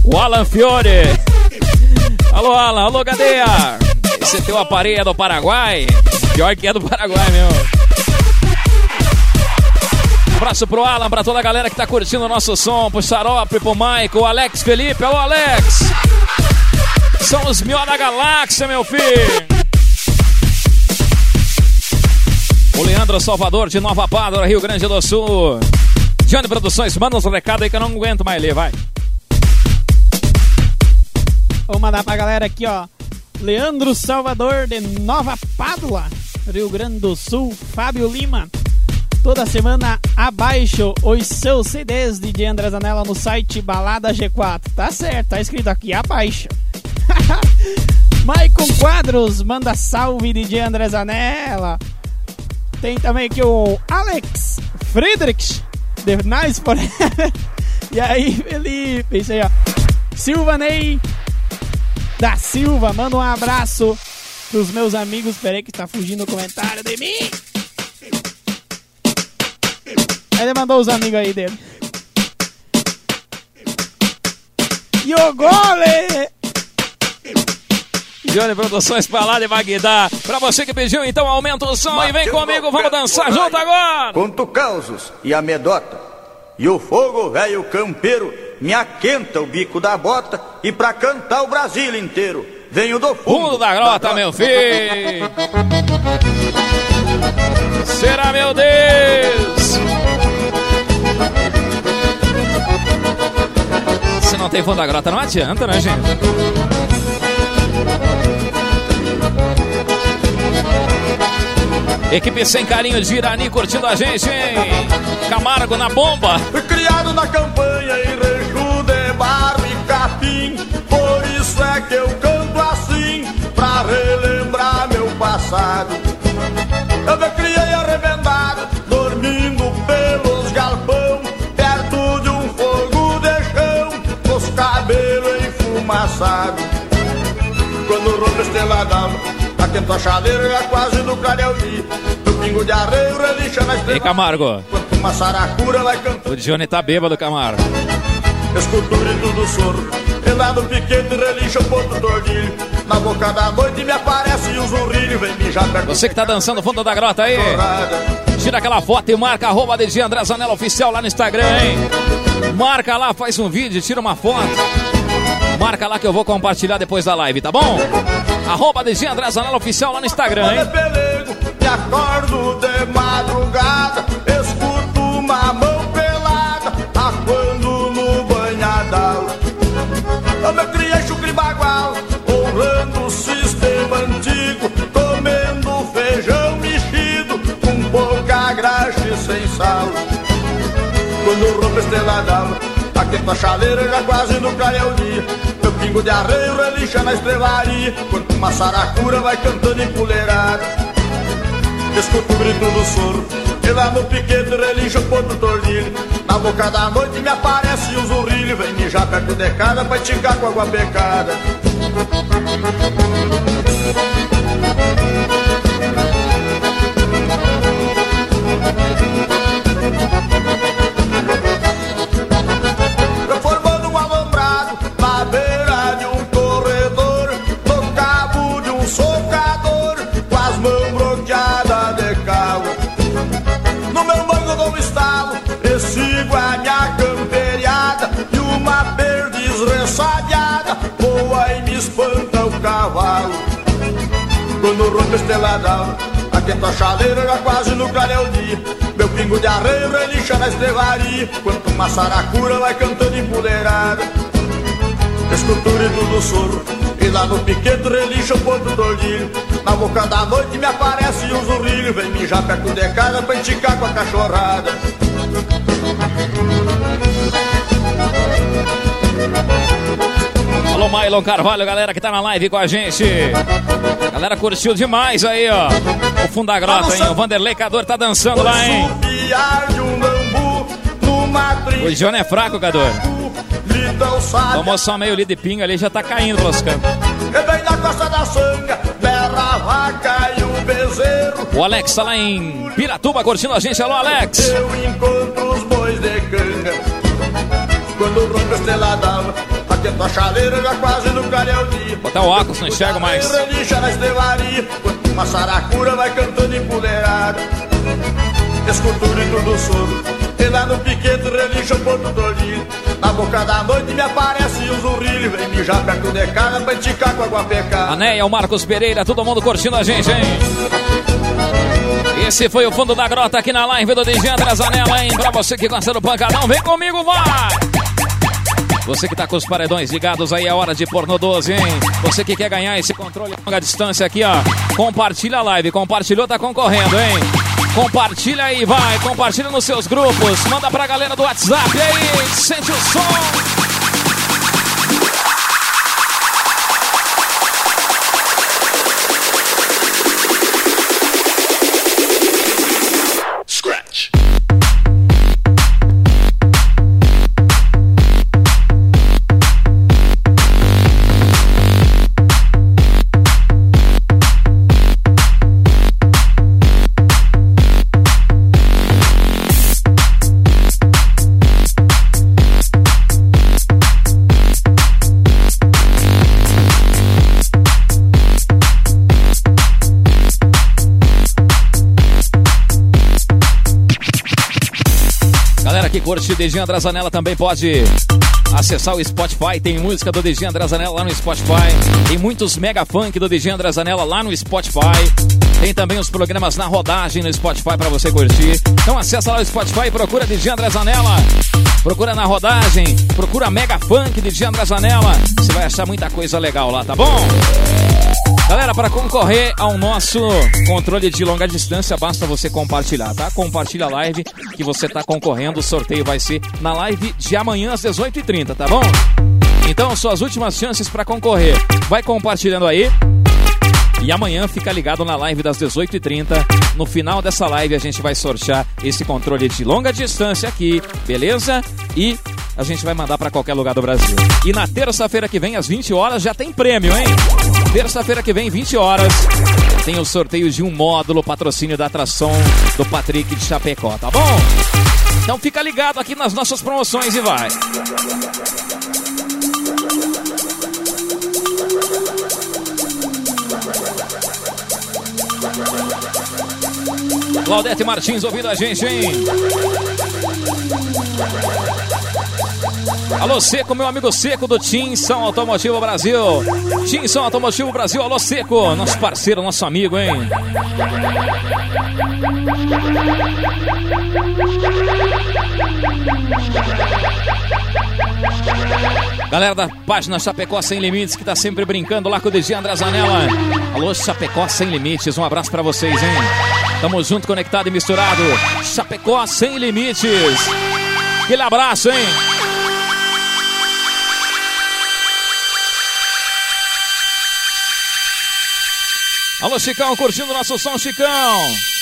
O Alan Fiore. Alô, Alan. Alô, Gadeia. Esse teu aparelho é do Paraguai? Pior que é do Paraguai, meu. Abraço pro Alan, pra toda a galera que tá curtindo o nosso som, pro Xarope, pro Michael, Alex Felipe. Alô, Alex. São os mil da galáxia, meu filho. O Leandro Salvador de Nova Pádua, Rio Grande do Sul. Johnny Produções, manda uns recados aí que eu não aguento mais ler, vai. Vou mandar pra galera aqui, ó. Leandro Salvador de Nova Pádua, Rio Grande do Sul. Fábio Lima. Toda semana abaixo os seus CDs de André Zanella no site Balada G4. Tá certo, tá escrito aqui, abaixo. Maicon Quadros manda salve DJ André Zanella. Tem também aqui o Alex Friedrich, The Nice Forever. E aí, Felipe, isso aí, ó. Silvanei da Silva, manda um abraço pros meus amigos. Peraí que tá fugindo o comentário de mim. Ele mandou os amigos aí dele. E o gole! Johnny Produções pra lá de Bagdá. Pra você que pediu, então aumenta o som e vem comigo, vamos dançar junto agora. Conto causos e amedota. E o fogo velho campeiro me aquenta o bico da bota e pra cantar o Brasil inteiro venho do fundo, Fundo da grota, meu filho. Será, meu Deus? Se não tem fundo da grota, não adianta, né, gente? Equipe sem carinho de Irani curtindo a gente, hein? Camargo na bomba. Criado na campanha em rancho de barro e capim Por isso é que eu canto assim Pra relembrar meu passado Eu me criei enfumaçados Quando o roubo esteladava Atento a chaleira já quase dia No pingo de arreio na Ei, estrela Camargo. Uma saracura vai cantando O Johnny tá bêbado, Camargo. Escuto o grito do soro E lá no piquete o ponto tordilho Na boca da noite me aparece um zurrilho Vem mijar perto Você que tá dançando fundo da grota aí. Tira aquela foto e marca arroba DG André Zanella Oficial lá no Instagram, hein? Marca lá, faz um vídeo, tira uma foto. Marca lá que eu vou compartilhar depois da live, tá bom? Arroba DG André Oficial lá no Instagram, hein? pelego acordo de madrugada Escuto uma mão pelada no banhadal Honrando o sistema antigo Comendo feijão mexido Com pouca graxa e sem sal Quando o esteladava Aqui tua chaleira já quase no clareio dia Eu pingo de arreio relincha na estrevaria Quanto uma saracura vai cantando empoleirada Escuto o grito do soro E lá no piquete relincha o ponto tornilho. Na boca da noite me aparece o zurrilho Vem mijar perto de casa pra esticar com água pecada Quando rompe esteladão Aquenta a chaleira já quase no clareio dia Meu pingo de arreio relincha na estrevaria Quanto uma saracura vai cantando empoleirada. Escultura e tudo E lá no piquete relincha o ponto do ordilho Na boca da noite me aparece um zurrilho. Vem mijar perto de casa pra enticar com a cachorrada Mailon Carvalho, galera que tá na live com a gente. Galera curtiu demais aí, ó. O fundo da grota, hein? O Vanderlei Cador tá dançando lá, hein? O Johnny é fraco, Cador. Tomou só meio litro de pinga ali, já tá caindo pelos e o O Alex tá lá em Piratuba curtindo a gente. Alô, Alex. Eu encontro os bois de canga Quando rompe a estrela Aquento a chaleira já quase no clareio dia Botar o óculos, não enxergo mais. Relincha na estelaria Quando uma saracura vai cantando empoleirada Escultura e tudo soro E lá no piquete relincha o ponto do Na boca da noite me aparece um zurrilho Vem mijar perto de casa pra enticar com água pecada Anéia, o Marcos Pereira, todo mundo curtindo a gente, hein? Esse foi o fundo da grota aqui na live do DJ André Zanella, hein? Pra você que gosta do pancadão, vem comigo, vai! Você que tá com os paredões ligados aí, é hora de pôr no 12, hein? Você que quer ganhar esse controle a longa distância aqui, ó. Compartilha a live, compartilhou, tá concorrendo, hein? Compartilha aí, vai, compartilha nos seus grupos, manda pra galera do WhatsApp aí, sente o som! O DJ André Zanella também pode acessar o Spotify. Tem música do DJ André Zanella lá no Spotify. Tem muitos mega funk do DJ André Zanella lá no Spotify. Tem também os programas na rodagem no Spotify para você curtir. Então acessa lá o Spotify e procura DJ André Zanella. Procura na rodagem, procura mega funk de DJ André Zanella. Você vai achar muita coisa legal lá, tá bom? Galera, para concorrer ao nosso controle de longa distância, basta você compartilhar, tá? Compartilha a live que você tá concorrendo. O sorteio vai ser na live de amanhã às 18h30, tá bom? Então, suas últimas chances para concorrer. Vai compartilhando aí. E amanhã fica ligado na live das 18h30. No final dessa live a gente vai sortear esse controle de longa distância aqui, beleza? E a gente vai mandar para qualquer lugar do Brasil. E na terça-feira que vem, às 20 horas, já tem prêmio, hein? Terça-feira que vem, 20 horas, tem o sorteio de um módulo, patrocínio da atração do Patrick de Chapecó, tá bom? Então fica ligado aqui nas nossas promoções e vai. Claudete Martins ouvindo a gente, hein? Alô Seco, meu amigo Seco do Tinson Automotivo Brasil. Tinson Automotivo Brasil, alô Seco, nosso parceiro, nosso amigo, hein? Galera da página Chapecó Sem Limites, que tá sempre brincando lá com o DJ André Zanella. Alô, Chapecó Sem Limites, um abraço pra vocês, hein? Tamo junto, conectado e misturado. Chapecó Sem Limites. Aquele abraço, hein? Alô, Chicão, curtindo nosso som, Chicão.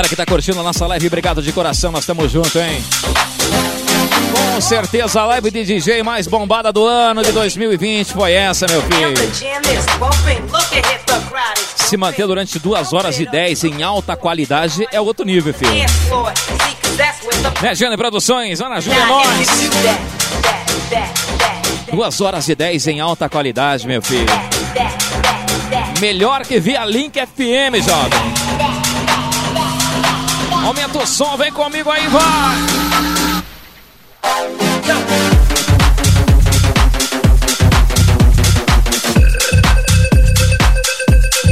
Galera que tá curtindo a nossa live, obrigado de coração, nós estamos juntos, hein? Com certeza a live de DJ mais bombada do ano de 2020 foi essa, meu filho. Se manter durante 2 horas e 10 em alta qualidade é outro nível, filho. Né, Produções, Ana Júlia, nós. 2 horas e 10 em alta qualidade, meu filho. Melhor que via Link FM, jovem. Aumenta o som, vem comigo aí, vai!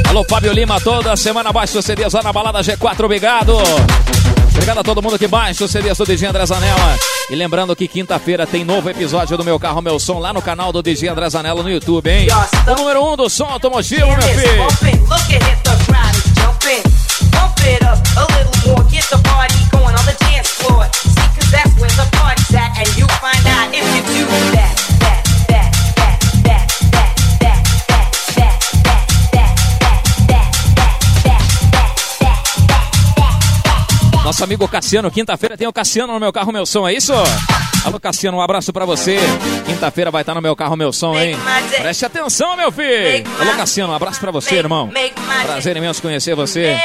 Alô, Fábio Lima, toda semana baixa o CDs lá na balada G4, obrigado! Obrigado a todo mundo que baixa o CDs do DJ André Zanella. E lembrando que quinta-feira tem novo episódio do Meu Carro, Meu Som lá no canal do DJ André Zanella no YouTube, hein? O número 1 um do som automotivo, meu filho! do that. Nosso amigo Cassiano, quinta-feira tem o Cassiano no meu carro, meu som, é isso? Alô, Cassiano, um abraço pra você. Quinta-feira vai estar no meu carro, meu som, hein? Preste atenção, meu filho. Alô, Cassiano, um abraço pra você, irmão. Prazer imenso conhecer você.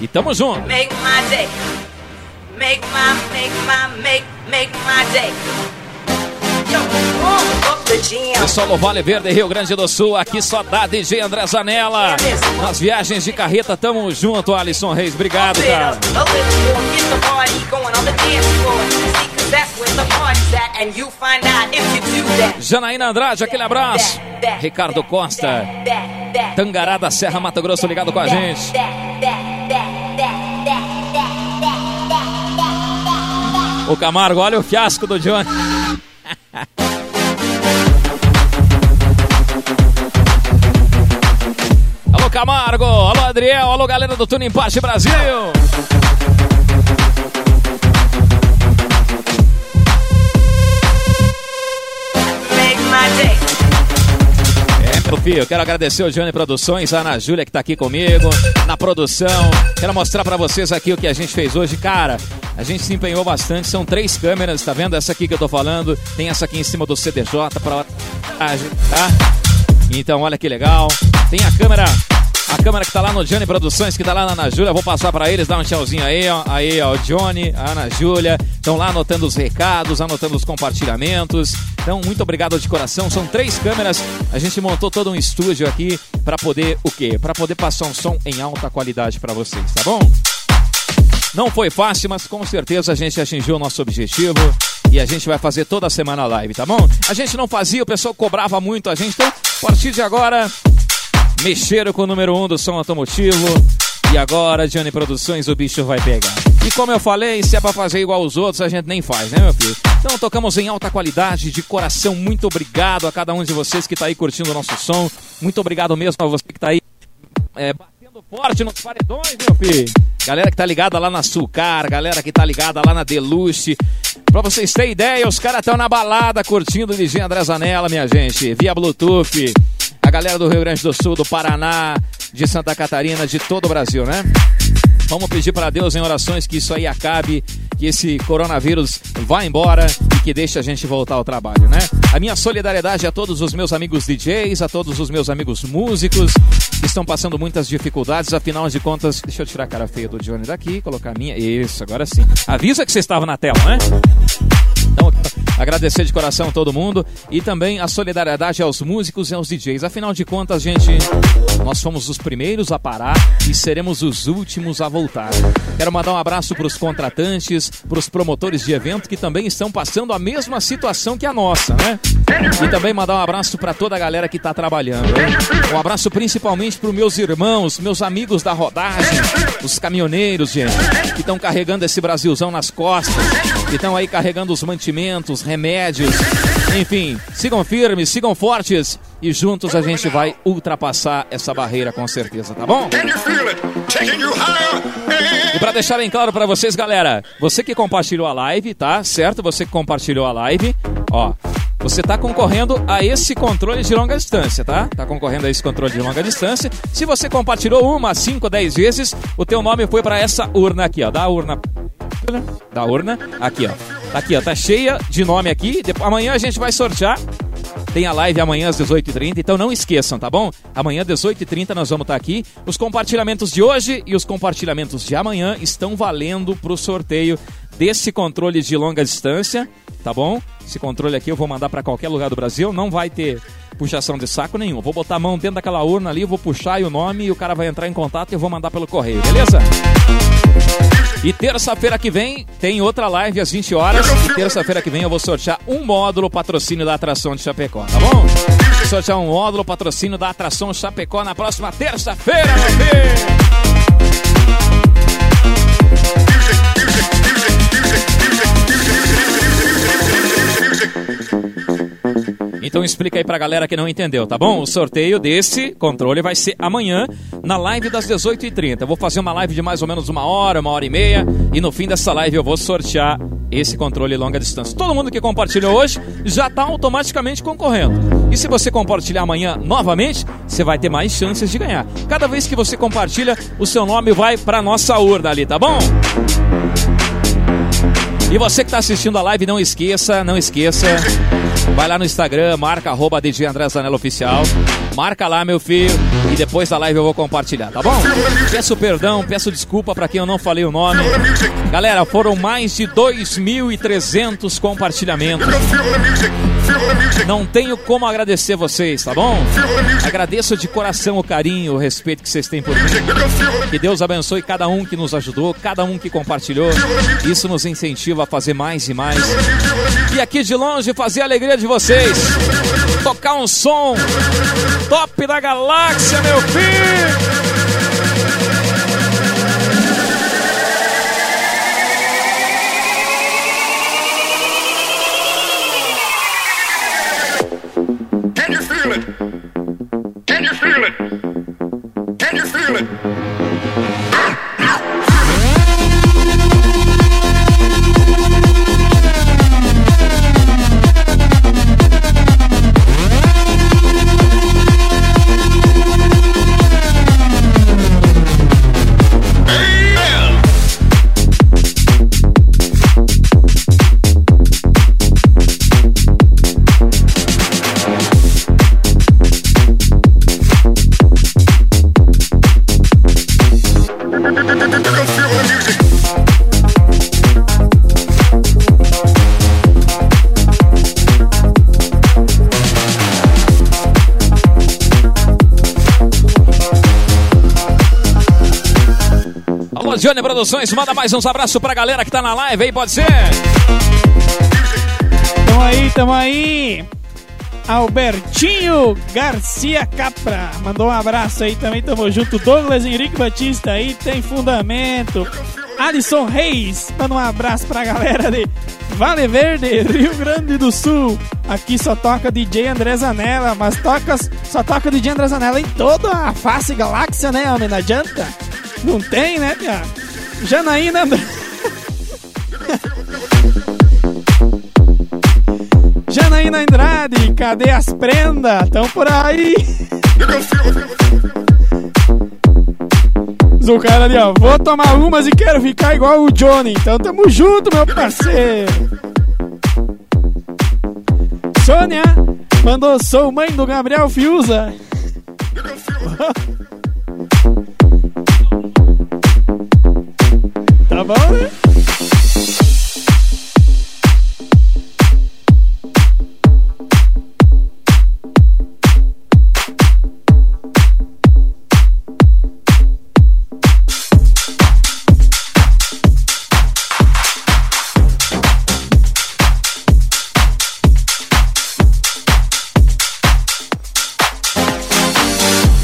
E tamo junto. make my day. Make my, make my, make, make my day. Pessoal do Vale Verde, Rio Grande do Sul, aqui só dá DJ André Zanella. Nas viagens de carreta, tamo junto, Alisson Reis. Obrigado, cara. Janaína Andrade, aquele abraço. Ricardo Costa, Tangará da Serra, Mato Grosso, ligado com a gente. O Camargo, olha o fiasco do Johnny. Alô, Camargo. Alô, Adriel. Alô, galera do Tuning Party Brasil. É, meu filho, quero agradecer o Johnny Produções, a Ana Júlia que tá aqui comigo, na produção. Quero mostrar pra vocês aqui o que a gente fez hoje. Cara, a gente se empenhou bastante, são três câmeras, tá vendo? Essa aqui que eu tô falando, tem essa aqui em cima do CDJ pra tá? Então, olha que legal. Tem a câmera, a câmera que tá lá no Johnny Produções, que tá lá na Ana Júlia. Vou passar pra eles, dar um tchauzinho aí, ó. Aí, ó, o Johnny, a Ana Júlia, estão lá anotando os recados, anotando os compartilhamentos. Então, muito obrigado de coração. São três câmeras. A gente montou todo um estúdio aqui pra poder o quê? Pra poder passar um som em alta qualidade pra vocês, tá bom? Não foi fácil, mas com certeza a gente atingiu o nosso objetivo. E a gente vai fazer toda semana live, tá bom? A gente não fazia, o pessoal cobrava muito a gente. Então, a partir de agora, mexeram com o número 1 um do som automotivo. E agora, Johnny Produções, o bicho vai pegar. E como eu falei, se é pra fazer igual os outros, a gente nem faz, né, meu filho? Então, tocamos em alta qualidade, de coração. Muito obrigado a cada um de vocês que tá aí curtindo o nosso som. Muito obrigado mesmo a você que tá aí é, batendo forte nos paredões, meu filho. Galera que tá ligada lá na Sulcar, galera que tá ligada lá na Deluxe. Pra vocês terem ideia, os caras estão na balada curtindo o DJ André Zanella, minha gente, via Bluetooth. A galera do Rio Grande do Sul, do Paraná, de Santa Catarina, de todo o Brasil, né? Vamos pedir para Deus em orações que isso aí acabe, que esse coronavírus vá embora e que deixe a gente voltar ao trabalho, né? A minha solidariedade a todos os meus amigos DJs, a todos os meus amigos músicos que estão passando muitas dificuldades, afinal de contas, deixa eu tirar a cara feia do Johnny daqui, colocar a minha. Isso, agora sim. Avisa que você estava na tela, né? Então, agradecer de coração todo mundo e também a solidariedade aos músicos e aos DJs. Afinal de contas, gente, nós fomos os primeiros a parar e seremos os últimos a voltar. Quero mandar um abraço para os contratantes, para os promotores de evento que também estão passando a mesma situação que a nossa, né? E também mandar um abraço para toda a galera que está trabalhando. hein? Um abraço principalmente para os meus irmãos, meus amigos da rodagem, os caminhoneiros, gente, que estão carregando esse Brasilzão nas costas, que estão aí carregando os mantimentos, remédios, enfim, sigam firmes, sigam fortes e juntos a gente vai ultrapassar essa barreira com certeza, tá bom? E pra deixar bem claro pra vocês, galera, você que compartilhou a live, tá? Certo? Você que compartilhou a live, ó, você tá concorrendo a esse controle de longa distância, tá? Tá concorrendo a esse controle de longa distância. Se você compartilhou uma, cinco, dez vezes, o teu nome foi pra essa urna aqui, ó, da urna da urna, aqui ó, tá aqui ó, tá cheia de nome aqui. Depois, amanhã a gente vai sortear. Tem a live amanhã às 18h30, então não esqueçam, tá bom? Amanhã às 18h30 nós vamos estar aqui. Os compartilhamentos de hoje e os compartilhamentos de amanhã estão valendo pro sorteio desse controle de longa distância, tá bom? Esse controle aqui eu vou mandar para qualquer lugar do Brasil, não vai ter puxação de saco nenhum. Vou botar a mão dentro daquela urna ali, vou puxar o nome e o cara vai entrar em contato e eu vou mandar pelo correio, beleza? E terça-feira que vem tem outra live às 20 horas. E terça-feira que vem eu vou sortear um módulo patrocínio da atração de Chapecó, tá bom? Vou sortear um módulo patrocínio da atração Chapecó na próxima terça-feira, meu filho! Então explica aí pra galera que não entendeu, tá bom? O sorteio desse controle vai ser amanhã na live das 18h30. Eu vou fazer uma live de mais ou menos uma hora, uma hora e meia. E no fim dessa live eu vou sortear esse controle longa distância. Todo mundo que compartilhou hoje já está automaticamente concorrendo. E se você compartilhar amanhã novamente, você vai ter mais chances de ganhar. Cada vez que você compartilha, o seu nome vai para nossa urna ali, tá bom? E você que está assistindo a live, não esqueça, não esqueça. Vai lá no Instagram, marca arroba DJ André Zanella Oficial. Marca lá, meu filho. E depois da live eu vou compartilhar, tá bom? Peço perdão, peço desculpa para quem eu não falei o nome. Galera, foram mais de 2.300 compartilhamentos. Não tenho como agradecer vocês, tá bom? Agradeço de coração o carinho, o respeito que vocês têm por mim. Que Deus abençoe cada um que nos ajudou, cada um que compartilhou. Isso nos incentiva a fazer mais e mais. E aqui de longe fazer a alegria de vocês. Tocar um som top da galáxia, meu filho. Produções, manda mais uns abraços pra galera que tá na live aí, pode ser? Tamo aí, tamo aí. Albertinho Garcia Capra mandou um abraço aí também, tamo junto. Douglas Henrique Batista aí, tem fundamento. Alisson Reis, manda um abraço pra galera de Vale Verde, Rio Grande do Sul. Aqui só toca DJ André Zanella, mas toca, só toca DJ André Zanella em toda a face galáxia, né, homem? Não adianta. Não tem, né, Pia? Janaína André. Janaína Andrade, cadê as prendas? Tão por aí. O cara ali, ó, vou tomar umas e quero ficar igual o Johnny. Então tamo junto, meu parceiro. Sônia mandou, sou mãe do Gabriel Fiuza. tá bom, né?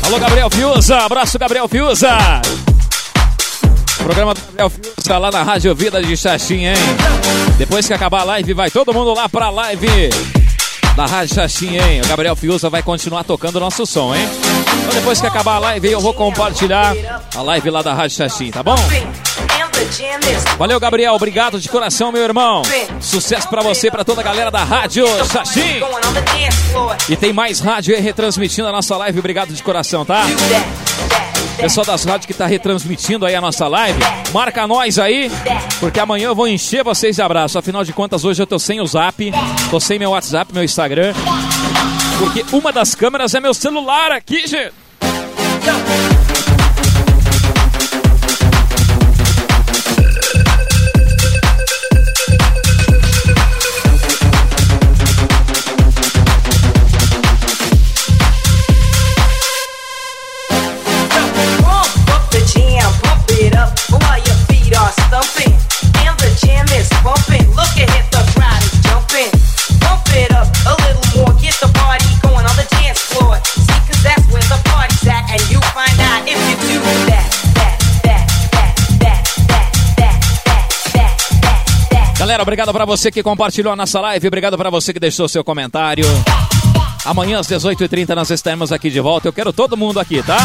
Alô, Gabriel Fiuza. Abraço, Gabriel Fiuza. Programa do Gabriel Fiuza lá na Rádio Vida de Xaxim, hein? Depois que acabar a live, vai todo mundo lá pra live da Rádio Xaxim, hein? O Gabriel Fiuza vai continuar tocando o nosso som, hein? Então depois que acabar a live, eu vou compartilhar a live lá da Rádio Xaxim, tá bom? Valeu, Gabriel. Obrigado de coração, meu irmão. Sucesso pra você, pra toda a galera da Rádio Xaxim. E tem mais rádio aí retransmitindo a nossa live. Obrigado de coração, tá? Pessoal das rádios que tá retransmitindo aí a nossa live, marca nós aí, porque amanhã eu vou encher vocês de abraço. Afinal de contas, hoje eu tô sem o zap, tô sem meu WhatsApp, meu Instagram. Porque uma das câmeras é meu celular aqui, gente. Galera, obrigado pra você que compartilhou a nossa live, obrigado pra você que deixou seu comentário. Amanhã às 18h30 nós estaremos aqui de volta. Eu quero todo mundo aqui, tá?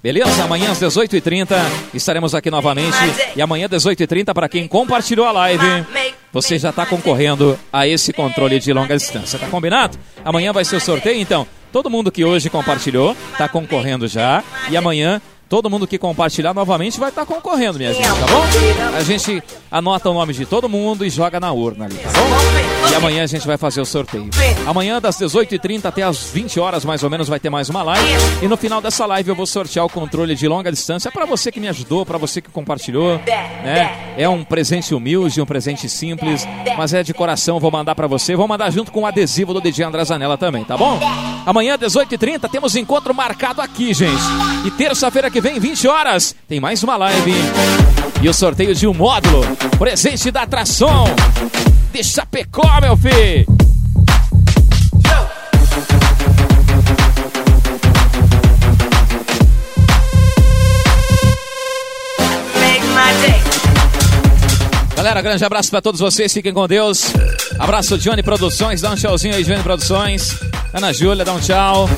Beleza? Amanhã às 18h30 estaremos aqui novamente. E amanhã às 18h30, para quem compartilhou a live, você já está concorrendo a esse controle de longa distância. Tá combinado? Amanhã vai ser o sorteio, então. Todo mundo que hoje compartilhou está concorrendo já. E amanhã. Todo mundo que compartilhar novamente vai estar concorrendo, minha gente, tá bom? A gente anota o nome de todo mundo e joga na urna ali, tá bom? E amanhã a gente vai fazer o sorteio. Amanhã, das 18h30 até as 20 horas, mais ou menos, vai ter mais uma live. E no final dessa live eu vou sortear o controle de longa distância para você que me ajudou, para você que compartilhou, né? É um presente humilde, um presente simples, mas é de coração, vou mandar para você. Vou mandar junto com o adesivo do DJ André Zanella também, tá bom? Amanhã, 18h30, temos encontro marcado aqui, gente. E terça-feira que vem, 20 horas, tem mais uma live. E o sorteio de um módulo, presente da atração. De Chapecó, meu filho. Galera, grande abraço pra todos vocês, fiquem com Deus. Abraço Johnny Produções, dá um tchauzinho aí, Johnny Produções. Ana Júlia, dá um tchau.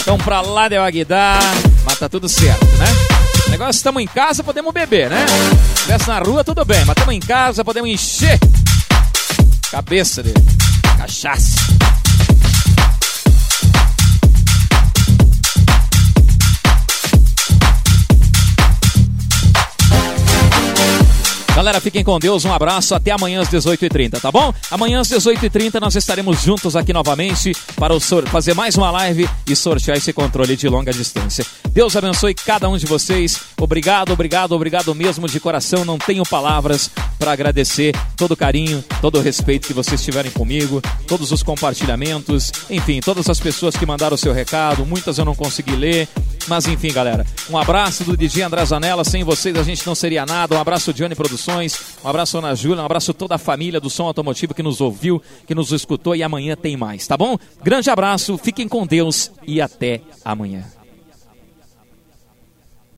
Então pra lá deu Aguidar, mas tá tudo certo, né? Negócio, estamos em casa, podemos beber, né? Se estivesse na rua, tudo bem, mas estamos em casa, podemos encher cabeça de cachaça. Galera, fiquem com Deus, um abraço, até amanhã às 18h30, tá bom? Amanhã às 18h30 nós estaremos juntos aqui novamente para fazer mais uma live e sortear esse controle de longa distância. Deus abençoe cada um de vocês. Obrigado, obrigado, obrigado mesmo de coração. Não tenho palavras para agradecer todo o carinho, todo o respeito que vocês tiverem comigo, todos os compartilhamentos, enfim, todas as pessoas que mandaram o seu recado, muitas eu não consegui ler, mas enfim, galera. Um abraço do DJ André Zanella, sem vocês a gente não seria nada. Um abraço Johnny Produções, um abraço Ana Júlia, um abraço toda a família do Som Automotivo que nos ouviu, que nos escutou e amanhã tem mais, tá bom? Grande abraço, fiquem com Deus e até amanhã.